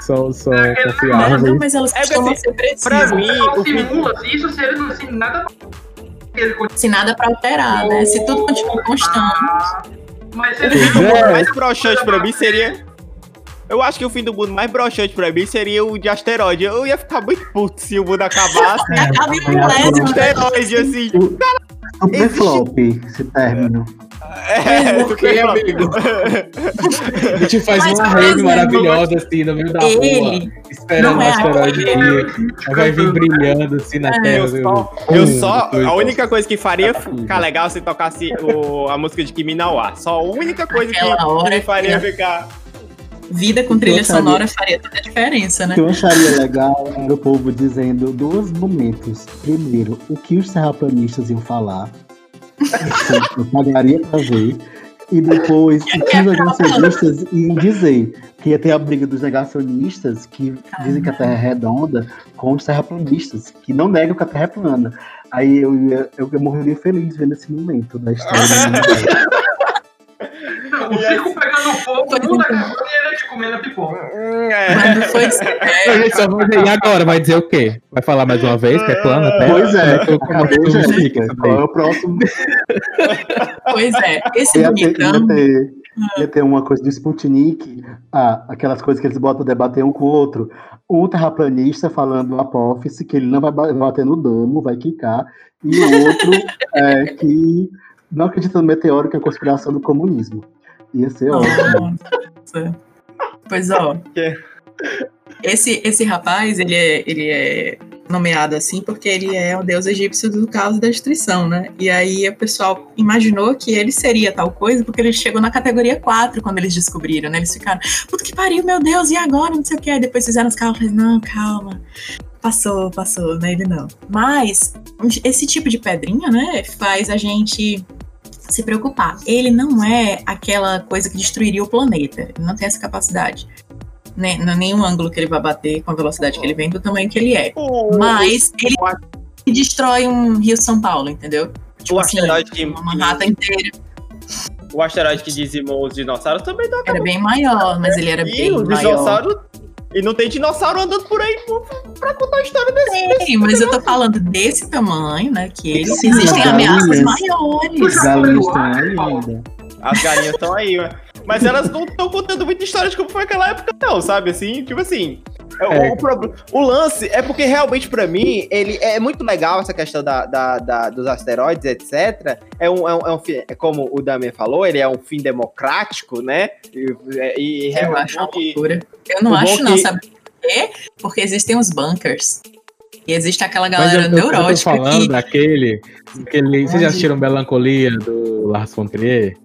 São, são É, Não, confiáveis. não, mas elas É, costumam assim, ser precisas. Pra mim, o isso se ele não se nada. Se nada pra alterar, né? Se tudo continua constante. Mas o fim do É. mundo mais broxante pra mim seria. Eu acho que o fim do mundo mais broxante pra mim seria o de asteroide. Eu ia ficar muito puto se o mundo acabasse. Acaba em né? asteroide, assim. Super Existe- flop esse término. É, Por quê, amigo? A gente faz Mas, uma rave exemplo, maravilhosa assim no meio da rua, Ele esperando não o é asteroide vir. Aí vai vir brilhando assim na É, terra. Eu só, eu só a única coisa que faria Tá ficar legal se tocasse o, a música de Kimi Nawa. Só a única coisa que, Aquela hora que me faria que- ficar. Vida com trilha acharia- sonora faria toda a diferença, O né? que eu acharia legal era o povo dizendo dois momentos. Primeiro, o que os terraplanistas iam falar. Eu pagaria pra ver. E depois, o que os negacionistas iam dizer. Que ia ter a briga dos negacionistas, que dizem que a Terra é redonda, com os terraplanistas, que não negam que a Terra é plana. Aí eu, ia, eu, eu morreria feliz vendo esse momento da história. Não, o circo pegando fogo, o mundo acabando e ele te comendo a pipoca. Hum, é. Mas não foi isso. É, e agora? Vai dizer o quê? Vai falar mais uma vez que é plano até? Pois é, é Qual é o próximo? pois é. Esse Ia ter, ia, bonitão. ter, ia ter uma coisa do Sputnik, ah, aquelas coisas que eles botam debater um com o outro. Um terraplanista falando apófise, que ele não vai ba- bater no domo, vai quicar, e o outro é, que não acredita no meteoro, que é a conspiração do comunismo. Ia ser ótimo. Nossa. Pois ó. Esse, esse rapaz, ele é, ele é nomeado assim porque ele é o deus egípcio do caos e da destruição, né? E aí o pessoal imaginou que ele seria tal coisa porque ele chegou na categoria 4 quando eles descobriram, né? Eles ficaram, puta que pariu, meu Deus, e agora? Não sei o que. Aí depois fizeram os cálculos, não, calma. Passou, passou, né? Ele não. Mas esse tipo de pedrinha, né, faz a gente se preocupar. Ele não é aquela coisa que destruiria o planeta. Ele não tem essa capacidade. Nem, não é nenhum ângulo que ele vai bater com a velocidade que ele vem, do tamanho que ele é. Mas ele destrói um Rio São Paulo, entendeu? o asteroide que, Uma Manhattan inteira. o asteroide que dizimou os dinossauros também não Era bem maior, mas ele era E bem o maior. dinossauro. E não tem dinossauro andando por aí pra contar a história desse. Sim, mas eu tô falando desse tamanho, né? Que eles, existem as ameaças maiores. Os galinhas estão aí ainda. As galinhas estão aí, ué. Mas elas não estão contando muita história de como foi aquela época, não, sabe? Assim, tipo assim. é, É. O, o o lance é porque realmente, pra mim, ele é muito legal essa questão da, da- da- dos asteroides, etc. É um, é um, é um é como o Damian falou, ele é um fim democrático, né? E, e Eu realmente acho que- loucura. Eu não o acho, não, que- sabe por quê? Porque existem os bunkers. E existe aquela Mas eu, galera eu, eu tô neurótica falando que. daquele. aquele vocês já assistiram Melancolia do Lars von Trier?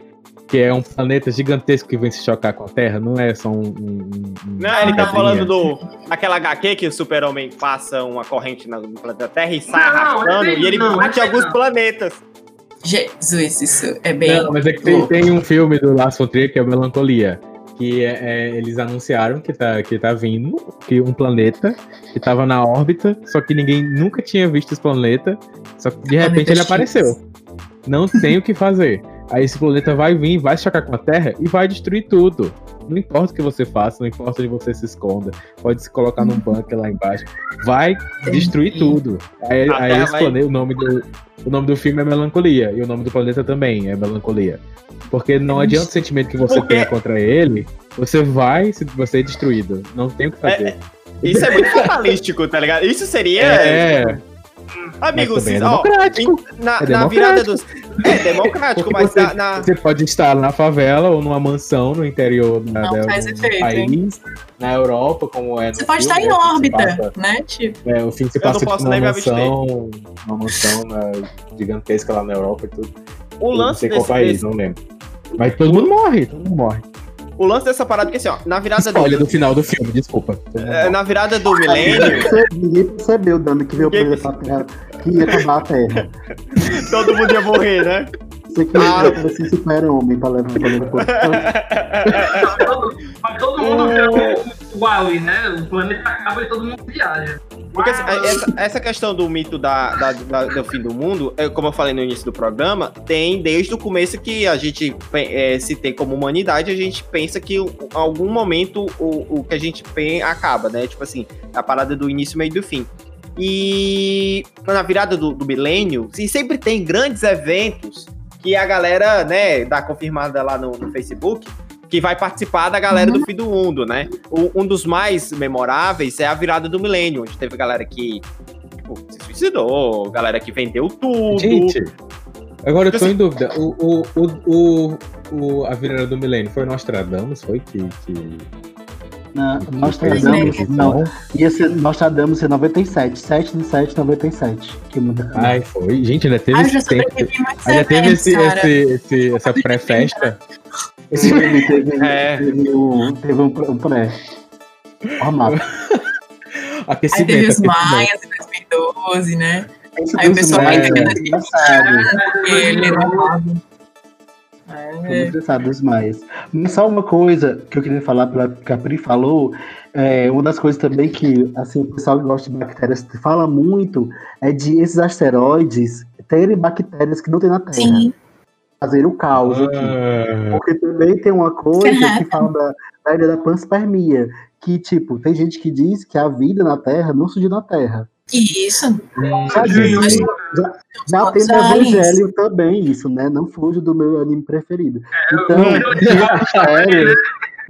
Que é um planeta gigantesco que vem se chocar com a Terra, não é só um. um- um- Não, ele tá falando do. Aquela HQ que o super-homem passa uma corrente na- no planeta Terra e sai Não, arrastando esse aí e ele não, bate esse aí alguns não. planetas. Jesus, isso é bem. Não, mas é que tem, tem um filme do Lars von Trier que é o Melancolia. Que é, é, eles anunciaram que tá, que tá vindo, que um planeta que tava na órbita, só que ninguém nunca tinha visto esse planeta, só que de repente ele apareceu. Não tem o que fazer. Aí esse planeta vai vir, vai chocar com a Terra e vai destruir tudo. Não importa o que você faça, não importa onde você se esconda, pode se colocar num bunker lá embaixo, vai destruir tudo. Aí, aí esse vai- planeta, o nome do o nome do filme é Melancolia e o nome do planeta também é Melancolia. Porque não adianta o sentimento que você tenha contra ele, você vai se você é destruído. Não tem o que fazer. Isso é muito fatalístico, tá ligado? Isso seria. É, Amigo, mas também é ó, democrático. na, É na virada dos. É democrático, Porque mas você- na, na- Você pode estar na favela ou numa mansão no interior da, Não da- faz do efeito, país, na Europa, como é no Você pode filme, estar em né, órbita, passa- né? Tipo, é, o filme se Eu não passa posso tipo, numa mansão, uma mansão né, gigantesca lá na Europa e tudo. o Eu não lance sei qual desse, país, desse- não lembro. Mas todo mundo morre, todo mundo morre. O lance dessa parada, porque assim, ó, na virada Spoiler do. do final do filme, desculpa. É, na virada do milênio, Ninguém percebeu, Dando, que veio o Ninguém planeta Terra, que ia acabar a Terra. todo mundo ia morrer, né? Você que Ah. ah. assim, super-homem pra levar pra levar Mas todo, mas todo mundo vê o, Wally, né? O planeta acaba e todo mundo viaja. Porque assim, essa, essa questão do mito da, da- da- do fim do mundo, é, como eu falei no início do programa, tem desde o começo que a gente é, se tem como humanidade, a gente pensa que em algum momento o, o que a gente tem acaba, né? Tipo assim, a parada do início, meio e do fim. E na virada do, do milênio, e sempre tem grandes eventos que a galera, né, dá confirmada lá no, no Facebook, que vai participar da galera do fim do mundo, né? O- um dos mais memoráveis é a virada do milênio, onde teve galera que tipo, se suicidou, galera que vendeu tudo. Gente, agora eu tô Assim- em dúvida. O, o, o, o, o- a virada do milênio foi Nostradamus? Foi que. que... Na, Nostradamus, fez a não. previsão? Ia ser Nostradamus em 97. 7 de 7 de 97. Que muda. Ai, foi. Gente, ainda teve Ah, eu já esse tempo. Ainda teve esse, esse, esse- essa pré-festa. Teve, teve, É. teve, um, teve um, um pré. Aí Aquecimento. teve os aquecimento. Maias em 2012, né? Esse Aí o pessoal vai entender é que- engraçado. Porque ele errado. Foi É, Maias. Mas só uma coisa que eu queria falar, pela que a Pri falou, é, uma das coisas também que assim, o pessoal que gosta de bactérias fala muito é de esses asteroides terem bactérias que não tem na Terra. sim, Fazer o caos aqui. Ah, Porque também tem uma coisa que fala da, da ideia da panspermia. Que, tipo, tem gente que diz que a vida na Terra não surgiu na Terra. Isso. No aliens. Evangelho também isso, né? Não fujo do meu anime preferido. É, Então, o- tem bactérias,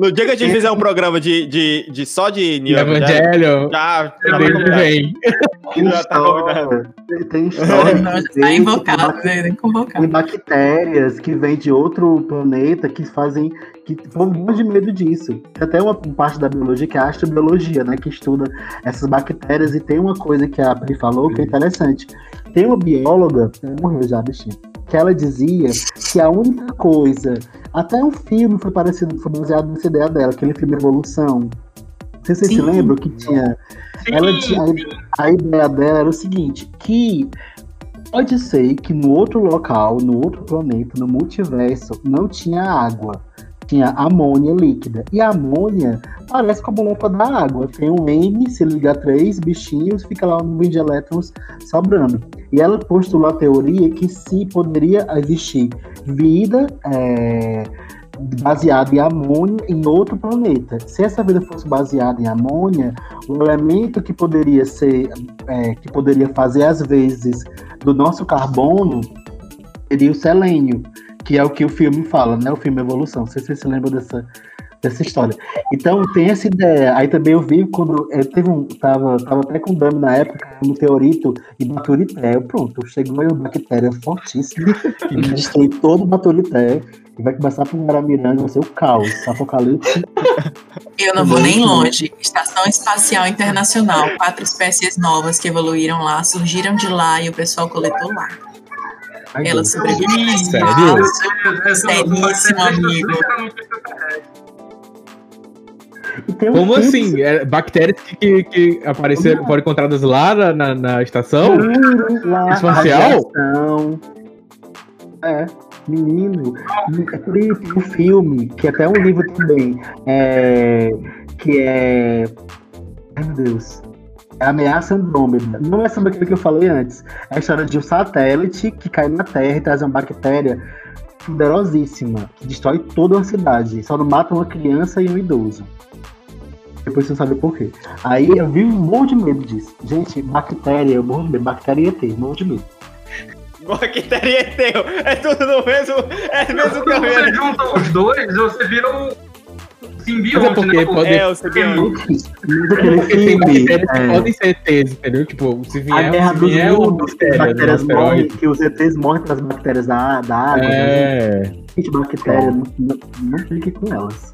No dia que a gente fizer um programa de, de, de só de New Evangelho, Evangelho. já, já tá Deus convidado. vem. tem Já tá história, tem- tem história. Já tá invocado, né? Tem Convocado. bactérias que vêm de outro planeta que fazem. que um monte de medo disso. Tem até uma parte da biologia que é a astrobiologia, né? Que estuda essas bactérias. E tem uma coisa que a Pri falou que é interessante. Tem uma bióloga, morreu já, bichinho, que ela dizia que a única coisa. Até um filme foi parecido, foi baseado nessa ideia dela, aquele filme Evolução. Não sei se vocês se lembram que tinha Sim, ela tinha, a ideia dela era o seguinte, que pode ser que no outro local, no outro planeta, no multiverso, não tinha água. Tinha amônia líquida. E a amônia parece com a molécula da água. Tem um N, se liga três bichinhos, fica lá um nuvem de elétrons sobrando. E ela postulou a teoria que se poderia existir vida é, baseada em amônia em outro planeta. Se essa vida fosse baseada em amônia, o elemento que poderia ser, é, que poderia fazer as vezes do nosso carbono seria o selênio, que é o que o filme fala, né? O filme Evolução. Não sei se vocês se lembram dessa, dessa história. Então tem essa ideia. Aí também eu vi quando é, teve um. Tava, tava até com Dami na época, no Teorito e Baturité. Pronto, chegou aí uma bactéria fortíssima que vai destruir todo o Baturité. E vai começar por Guaramiranga, vai ser o caos, apocalipse. Eu não vou nem longe. Estação Espacial Internacional. Quatro espécies novas que evoluíram lá, surgiram de lá e o pessoal coletou lá. Ai, sobrevivem no Sério? Seríssimo, amigo. Um Como filme- assim? É, bactérias que, que, que apareceram, foram encontradas lá na, na, na estação? Lá, Espacial? radiação. É, menino. É por isso que o filme, que até um livro também, é, que é. Ai meu Deus. É Ameaça Andrômeda. Não é sobre aquilo que eu falei antes. É a história de um satélite que cai na Terra e traz uma bactéria poderosíssima, que destrói toda uma cidade. Só não mata uma criança e um idoso. Depois você sabe por quê. Aí eu vi um monte de medo disso. Gente, bactéria, eu morro de medo. Bactéria ia ter, um monte de medo. Bactéria teu. É tudo no mesmo. É mesmo Quando você caminho. junta os dois, você vira um simbionte, é porque né? pode- É, o simbionte. Porque tem bactérias que é, podem ser ETs, entendeu? Tipo, se a vier, Guerra se dos vier Mundos, que as bactéria, bactérias um morrem, que os ETs morrem pelas bactérias da, da água. né? É. Gente, bactéria, não, não, não fique com elas.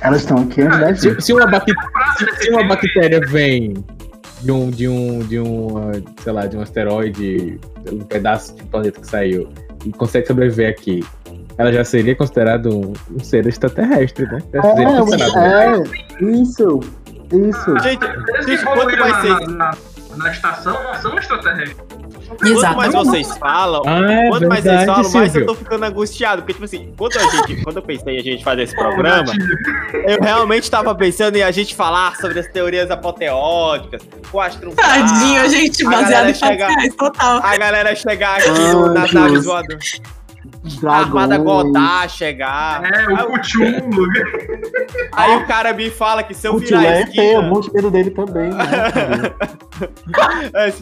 Elas estão aqui antes da gente. Se, uma bactéria, frase desse se uma filme, bactéria vem de um, de um, de um, ah, sei lá, de um asteroide, um pedaço de planeta que saiu e consegue sobreviver aqui, ela já seria considerada um, um ser extraterrestre, né? Já seria É, considerado. é, isso, isso. Gente, Eles gente, que quanto evoluíram vai na, na, na, na estação não são extraterrestres. Quanto mais Exatamente. vocês falam, Ah, é quanto mais vocês verdade, falam, mais eu Silvio. tô ficando angustiado. Porque, tipo assim, quando, a gente, quando eu pensei em a gente fazer esse programa, eu realmente tava pensando em a gente falar sobre as teorias apoteóticas, o astro. Tadinho, a gente baseado em chega- total. A galera chegar aqui Ai, no- Deus. A Armada Godard chegar. É, Aí, o Cuchulo. aí o cara me fala que se eu virar a é esquina. um monte de medo dele também. Né? É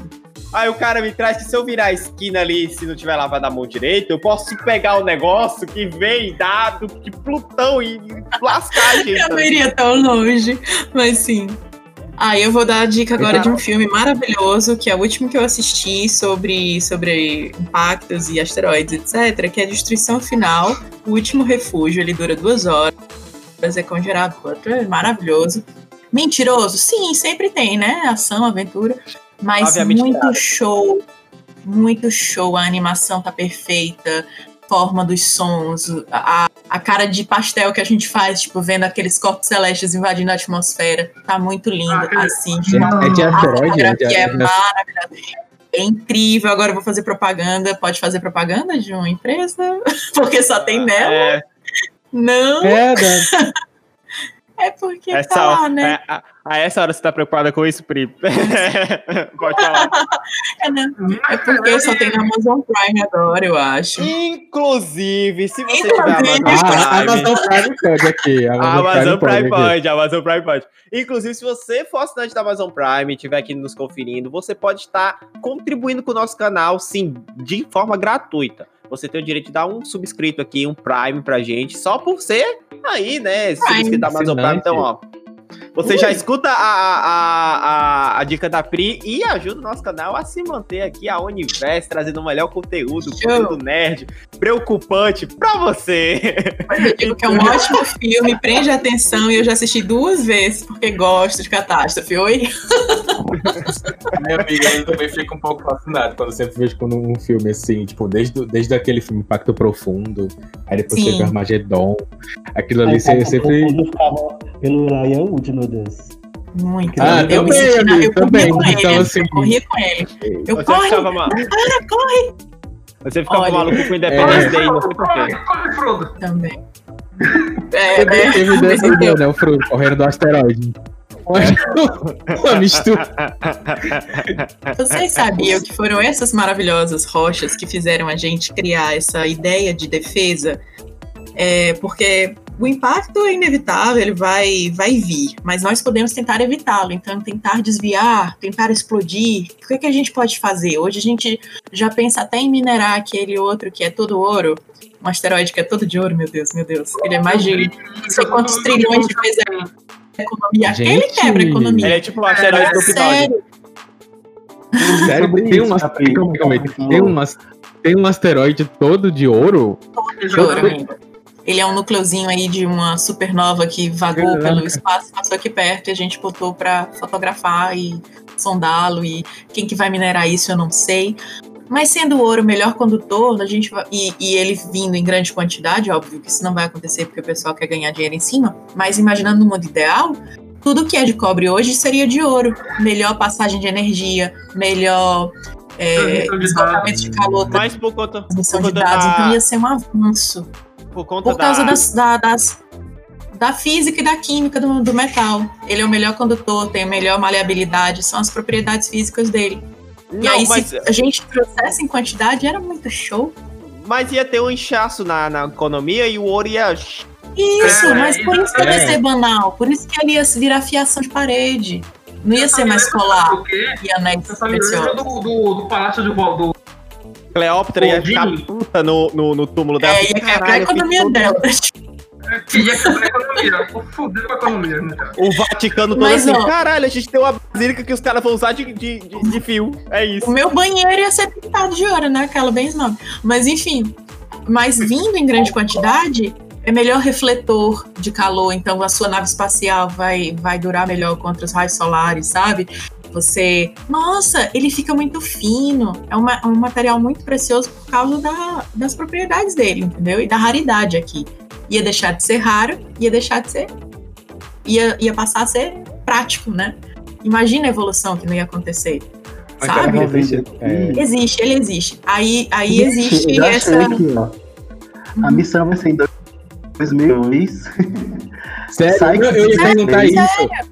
Aí o cara me traz que se eu virar a esquina ali, se não tiver lavado a mão direita, eu posso pegar o negócio que vem dado de Plutão e lascar a gente. Eu não iria tão longe, mas sim. Ah, eu vou dar a dica agora de um filme maravilhoso, que é o último que eu assisti sobre, sobre impactos e asteroides, etc., que é Destruição Final, O Último Refúgio. Ele dura duas horas, é com Gerard Butler, maravilhoso. Mentiroso? Sim, sempre tem, né? Ação, aventura. Mas Obviamente muito nada. show, muito show. A animação tá perfeita, forma dos sons, a, a cara de pastel que a gente faz, tipo, vendo aqueles corpos celestes invadindo a atmosfera. Tá muito lindo, Ah, aquele- assim. É de A asteroide? É de, fotografia é é de- maravilhosa. É incrível. Agora eu vou fazer propaganda. Pode fazer propaganda de uma empresa? Porque só tem nela. É, Não, é, da- é porque essa tá lá, hora, né? é, a, a essa hora você tá preocupada com isso, Pri? Pode falar. É, né? É porque só tem na Amazon Prime agora, eu acho. Inclusive, se você Inclusive. tiver Amazon Ah, a Prime, Amazon Prime pode aqui. A A Amazon, Amazon Prime aqui. pode, a Amazon Prime pode. Inclusive, se você for assinante da Amazon Prime e estiver aqui nos conferindo, você pode estar contribuindo com o nosso canal, sim, de forma gratuita. Você tem o direito de dar um subscrito aqui, um Prime pra gente, só por ser aí, né? Subscrito da Amazon Prime. Então, ó. Você já escuta a, a, a, a dica da Pri e ajuda o nosso canal a se manter aqui, a Universo, trazendo o melhor conteúdo, conteúdo nerd, preocupante pra você. Eu digo que é um ótimo filme, prende a atenção e eu já assisti duas vezes porque gosto de catástrofe. Oi? Minha amiga, eu também fico um pouco fascinado quando eu sempre vejo quando um filme assim, tipo, desde, desde aquele filme Impacto Profundo, aí depois Sim. teve Armagedon, aquilo ali Aí, você sempre. Pelo Ryan Wood, meu Deus. Muito. Ah, eu me também, senti na- amigo, eu também. com ele. Então, assim, eu corria com ele. Eu Você corre, ficava mal. para, corre Você ficava Olha, maluco com Independence Day, não sei porquê. Corre, Frodo. também. É, né? teve então- ideia, né? O Frodo correndo do asteroide. Uma mistura. Vocês sabiam que foram essas maravilhosas rochas que fizeram a gente criar essa ideia de defesa? É, porque o impacto é inevitável, ele vai, vai vir, mas nós podemos tentar evitá-lo. Então, tentar desviar, tentar explodir. O que, é que a gente pode fazer? Hoje a gente já pensa até em minerar aquele outro que é todo ouro. Um asteroide que é todo de ouro, meu Deus, meu Deus. Ele é mais de não sei quantos trilhões de vezes a economia. Gente. quebra a economia. Ele é tipo o asteroide do. Sério, Sério, tem, um asteroide todo de ouro? de ouro ainda. Ele é um núcleozinho aí de uma supernova que vagou Caraca. pelo espaço, passou aqui perto e a gente botou pra fotografar e sondá-lo. E quem que vai minerar isso eu não sei. Mas sendo o ouro o melhor condutor, a gente vai- e, e ele vindo em grande quantidade, óbvio que isso não vai acontecer porque o pessoal quer ganhar dinheiro em cima. Mas imaginando no mundo ideal, tudo que é de cobre hoje seria de ouro. Melhor passagem de energia, melhor é, de esgotamento de calor, Mas por conta, transmissão de dados. Então da, ia ser um avanço. Por conta Por causa da, das, da, das- da física e da química do, do metal. Ele é o melhor condutor, tem a melhor maleabilidade, são as propriedades físicas dele. e Não, aí, mas, se a gente trouxesse em quantidade, era muito show. mas ia ter um inchaço na, na economia e o ouro ia. Isso, É, mas por isso que ele é. ia ser banal, por isso que ele ia virar fiação de parede. Não ia ser mais colar O quê? e anéis Você preciosos. do, do, do Palácio de do Cleópatra ia ficar puta no, no, no túmulo dela. É, ia quebrar a economia dela. que ia quebrar a economia. Com a economia, né, cara? O Vaticano todo Mas, assim, ó. caralho, a gente tem uma basílica que os caras vão usar de, de, de, de fio. É isso. O meu banheiro ia ser pintado de ouro, né? Aquela bem snob. Mas enfim, mas vindo em grande quantidade, é melhor refletor de calor, então a sua nave espacial vai, vai durar melhor contra os raios solares, sabe? Você. Nossa, ele fica muito fino. É uma- um material muito precioso por causa da- das propriedades dele, entendeu? E da raridade aqui. Ia deixar de ser raro, ia deixar de ser. Ia, ia passar a ser prático, né? Imagina a evolução que não ia acontecer. Sabe? É. Existe, ele existe. Aí, aí existe essa. aqui. A missão vai ser em 2002. Sério, Sai eu, eu ia perguntar isso.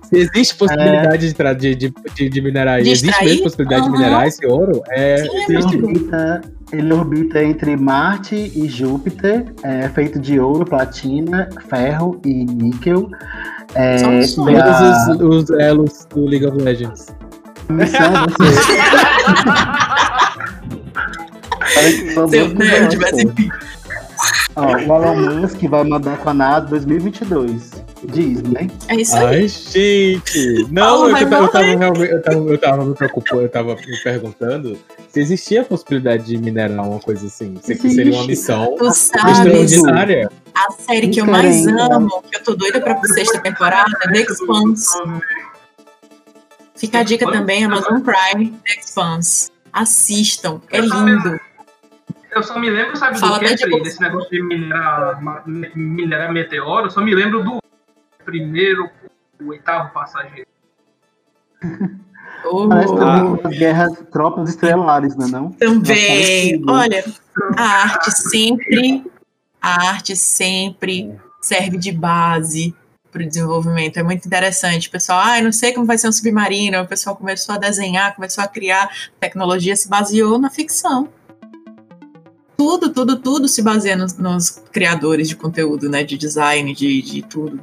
Se existe possibilidade de, tra- de, de, de, de minerar. De existe mesmo possibilidade Aham. de minerar esse ouro? É, Sim, Ele existe. orbita, ele orbita entre Marte e Júpiter, é feito de ouro, platina, ferro e níquel. É, a Todos os, os elos do League of Legends. missão que só Seu nerd, mas enfim. Ó, o Elon Musk vai mandar com a NASA 2022. Diz, né? É isso aí. Ai, gente! Não, Paulo eu, eu, tava eu, tava, eu tava me preocupando, eu tava me perguntando se existia a possibilidade de minerar uma coisa assim. Se que seria uma missão Tu sabes extraordinária. a série que eu mais amo, que eu tô doida pra sexta temporada, é The Expanse. Fica a dica também, Amazon Prime, The Expanse. Assistam, é lindo. Eu só me lembro, sabe Fala do que, de. Desse negócio de minerar, minerar meteoro, eu só me lembro do primeiro, o oitavo passageiro. Oh, Parece Ah. também as guerras tropas estrelares, né? Não? também. Olha, a arte sempre, a arte sempre serve de base para o desenvolvimento. É muito interessante. O pessoal, ah, eu não sei como vai ser um submarino. O pessoal começou a desenhar, começou a criar. A tecnologia se baseou na ficção. Tudo, tudo, tudo se baseia nos, nos criadores de conteúdo, né? De design, de, de tudo.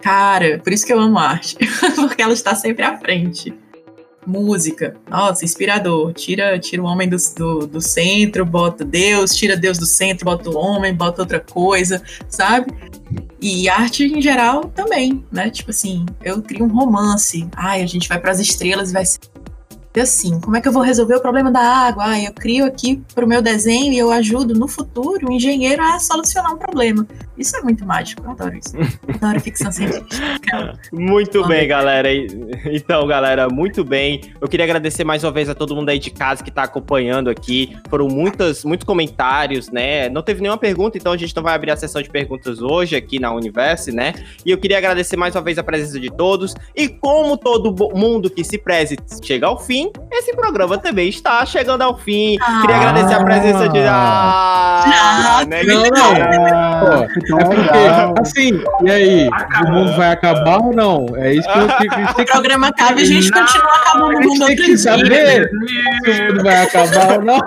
Cara, por isso que eu amo arte. Porque ela está sempre à frente. Música, nossa, inspirador. Tira, tira o homem do, do, do centro, bota Deus, tira Deus do centro, bota o homem, bota outra coisa, sabe? E arte em geral também, né? Tipo assim, eu crio um romance. Ai, a gente vai para as estrelas e vai ser assim. Como é que eu vou resolver o problema da água? Ai, eu crio aqui para o meu desenho e eu ajudo no futuro o engenheiro a solucionar um problema. Isso é muito mágico, eu adoro isso. Adoro ficção científica. Muito Amém. bem, galera. Então, galera, muito bem. Eu queria agradecer mais uma vez a todo mundo aí de casa que tá acompanhando aqui. Foram muitas, muitos comentários, né? Não teve nenhuma pergunta, então a gente não vai abrir a sessão de perguntas hoje aqui na Universe, né? E eu queria agradecer mais uma vez a presença de todos. E como todo mundo que se preze chega ao fim, esse programa também está chegando ao fim. Queria Ah. agradecer a presença de. Ah, né? Não, não. Ah, É porque, assim, e aí? O mundo vai acabar ou não? É isso que eu fico. A gente O que, programa acaba e a gente continua acabando o mundo tem outro que dia. saber se o mundo vai acabar ou não.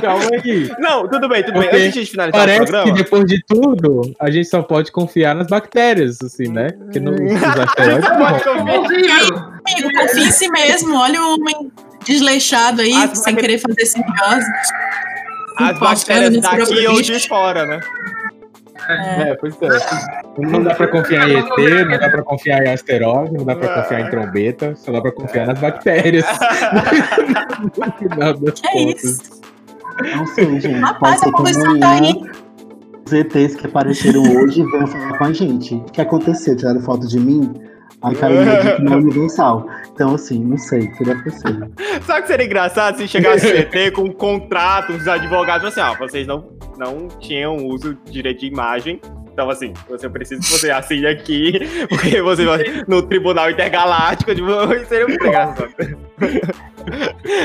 Calma aí. Não, tudo bem, tudo Porque bem. Antes de a gente finalizar o Parece que programa. depois de tudo, a gente só pode confiar nas bactérias, assim, né? Porque não, os asteroides não. Pode confiar. Amigo, confia em si mesmo. Olha o homem desleixado aí, As sem bactérias- querer fazer simbiose. As bactérias daqui ou de fora, né? É, pois é. Não dá pra confiar em ET, não dá pra confiar em asteroide, não dá pra confiar em trombeta, só dá pra confiar nas bactérias. no final das É contas. isso. Não sei, gente. Rapaz, a poluição tá aí. os ETs que apareceram hoje venham falar com a gente. O que aconteceu? Tiraram foto de mim? Aí caiu no na Universal. Então, assim, não sei. Seria possível. Sabe que seria engraçado se chegasse o ET com um contrato, os advogados assim, ó, vocês não, não tinham uso de direito de imagem. Então, assim, você precisa que você assine aqui, porque você vai no Tribunal Intergaláctico, muito engraçado.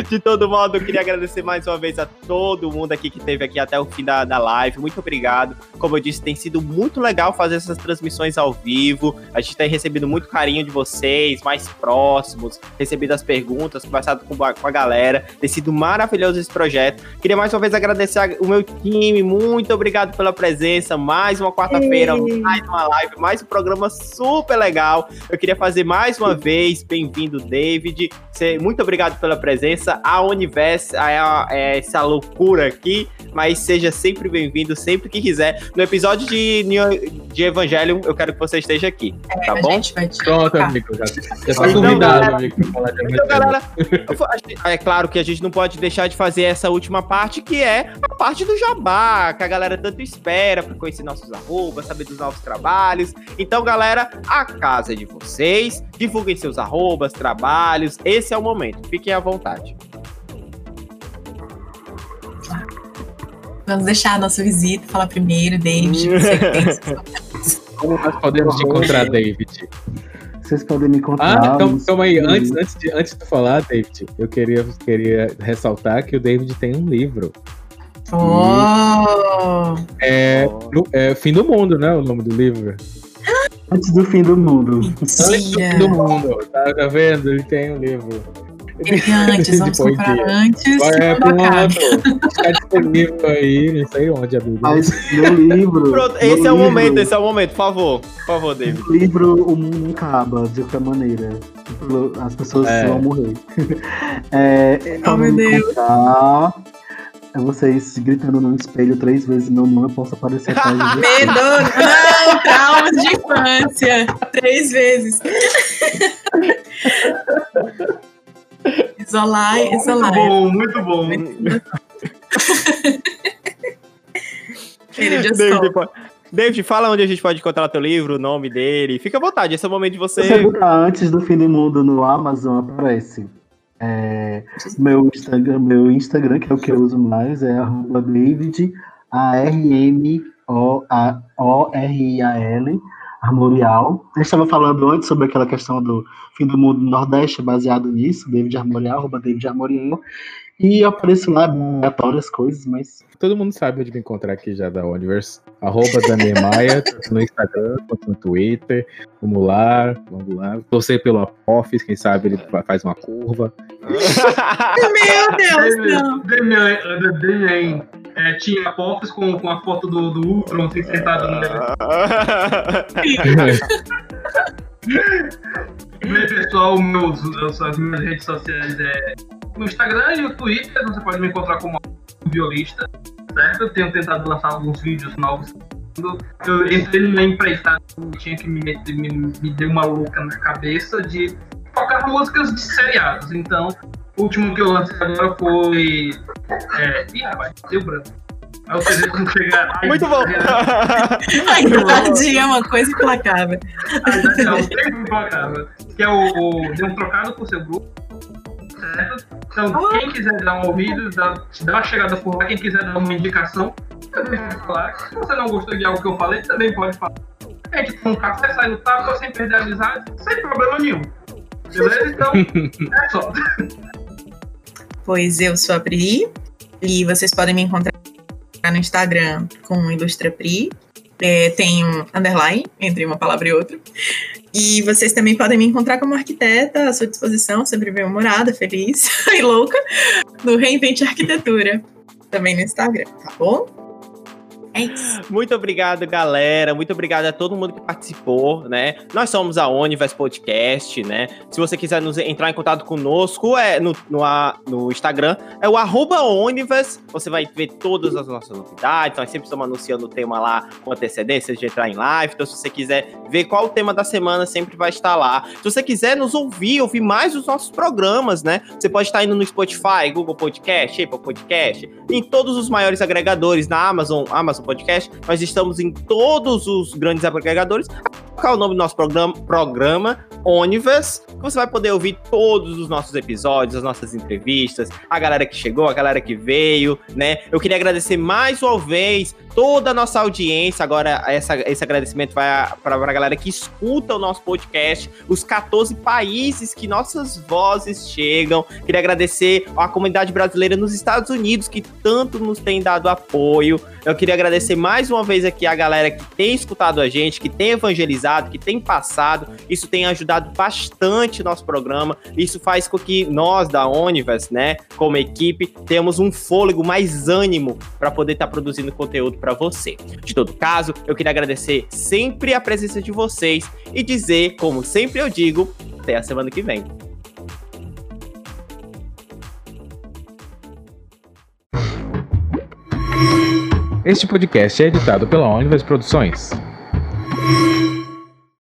De todo modo, eu queria agradecer mais uma vez a todo mundo aqui que esteve aqui até o fim da, da live. Muito obrigado. Como eu disse, tem sido muito legal fazer essas transmissões ao vivo. A gente tem recebido muito carinho de vocês, mais próximos, recebido as perguntas, conversado com, a- com a galera. Tem sido maravilhoso esse projeto. Queria mais uma vez agradecer o meu time. Muito obrigado pela presença. Mais uma quarta-feira, mais uma live, mais um programa super legal. Eu queria fazer mais uma vez, bem-vindo, David. Muito obrigado pela presença. A Universo é, a- é essa loucura aqui, mas seja sempre bem-vindo, sempre que quiser. No episódio de, de Evangelho, eu quero que você esteja aqui, tá a bom? Pronto, Tá. amigo. Já, já tá Então, convidado, galera- amigo, pra falar de Então, galera, é claro que a gente não pode deixar de fazer essa última parte, que é a parte do jabá, que a galera tanto espera para conhecer nossos arrobas, saber dos novos trabalhos. Então, galera, a casa é de vocês, divulguem seus arrobas, trabalhos, esse é o momento, fiquem à vontade. Vamos deixar a nossa visita falar primeiro, David. Como nós podemos te encontrar, David? Vocês podem me encontrar. Ah, então, calma aí. Antes, antes, de, antes de falar, David, eu queria, queria ressaltar que o David tem um livro. Oh! É, no- é Fim do Mundo, né? O nome do livro. Antes do fim do mundo. Antes do! Fim do Mundo. Tá, tá vendo? Ele tem um livro. Ele antes, vamos Depois comprar de- antes. Vai, quando acaba. pronto. Está disponível aí, não sei onde, amigo. Mas no livro. Pronto, no esse é o livro- momento, esse é o momento, por favor. Por favor, David. No livro, o mundo não acaba de qualquer maneira. As pessoas É. vão morrer. É, Oh, meu Deus. encontrar, É vocês gritando no espelho três vezes meu nome, eu posso aparecer atrás de. Medo! Não! Traumas de infância! Três vezes. Isolar, Muito isolar. bom, muito bom. Ele just David, David, fala onde a gente pode encontrar teu livro, o nome dele. Fica à vontade, esse é o momento de Se você. você botar antes do fim do mundo no Amazon, aparece. É, meu, Instagram, meu Instagram, que é o que eu uso mais, é David A-R-M-O-R-I-A-L, Armorial. A gente estava falando antes sobre aquela questão do fim do mundo no Nordeste, baseado nisso, David Armorial, arroba David Armorial. E eu apareço lá, aleatórias coisas, mas Todo mundo sabe onde me encontrar aqui já da Universe. Arroba Daniel Maia, tanto no Instagram quanto no Twitter. Vamos lá, vamos lá. Torcer pelo Apophis, quem sabe ele fa- faz uma curva. Meu Deus, não. Demian, é, tinha Apophis com, com a foto do, do Ultron assim, sentado no Bem, pessoal, meus, as minhas redes sociais é no Instagram e no Twitter, você pode me encontrar como violista, certo? Eu tenho tentado lançar alguns vídeos novos. Eu entrei na empreitada, tinha que me meter, me, me deu uma louca na cabeça de tocar músicas de seriados. Então, o último que eu lancei agora foi. É, ih, rapaz, deu branco. Aí Muito bom. A idade é uma coisa implacável. Aí dá tchau, sempre me pagava. Que é o, Dê um Trocado por seu grupo. Certo? Então, quem quiser dar um ouvido, dá, dá uma chegada por lá. Quem quiser dar uma indicação, também pode falar. Se você não gostou de algo que eu falei, também pode falar. A gente toma um café, sai no tapa, sem perder a amizade, sem problema nenhum. Beleza? Então, é só. Pois eu sou a Pri e vocês podem me encontrar no Instagram com Ilustra Pri. É, tem um underline entre uma palavra e outra. E vocês também podem me encontrar como arquiteta à sua disposição, sempre bem humorada, feliz e louca, no Reinvente Arquitetura, também no Instagram, tá bom? É isso. Muito obrigado, galera. Muito obrigado a todo mundo que participou, né? Nós somos a Onivers Podcast, né? Se você quiser nos entrar em contato conosco, é no, no, no Instagram, é o arroba Onivers. Você vai ver todas as nossas novidades. Nós sempre estamos anunciando o tema lá com antecedência de entrar em live. Então, se você quiser ver qual o tema da semana, sempre vai estar lá. Se você quiser nos ouvir, ouvir mais os nossos programas, né? Você pode estar indo no Spotify, Google Podcast, Apple Podcast, em todos os maiores agregadores, na Amazon, Amazon Podcast. Nós estamos em todos os grandes agregadores. Qual é o nome do nosso programa? Programa Onivers. Você vai poder ouvir todos os nossos episódios, as nossas entrevistas, a galera que chegou, a galera que veio, né? Eu queria agradecer mais uma vez toda a nossa audiência. Agora, essa, esse agradecimento vai para a galera que escuta o nosso podcast, os 14 países que nossas vozes chegam. Queria agradecer à comunidade brasileira nos Estados Unidos, que tanto nos tem dado apoio. Eu queria agradecer mais uma vez aqui a galera que tem escutado a gente, que tem evangelizado, que tem passado. Isso tem ajudado bastante nosso programa. Isso faz com que nós da Onivers, né, como equipe, temos um fôlego, mais ânimo para poder estar produzindo conteúdo para você. De todo caso, eu queria agradecer sempre a presença de vocês e dizer, como sempre eu digo, até a semana que vem. Este podcast é editado pela Onivers Produções.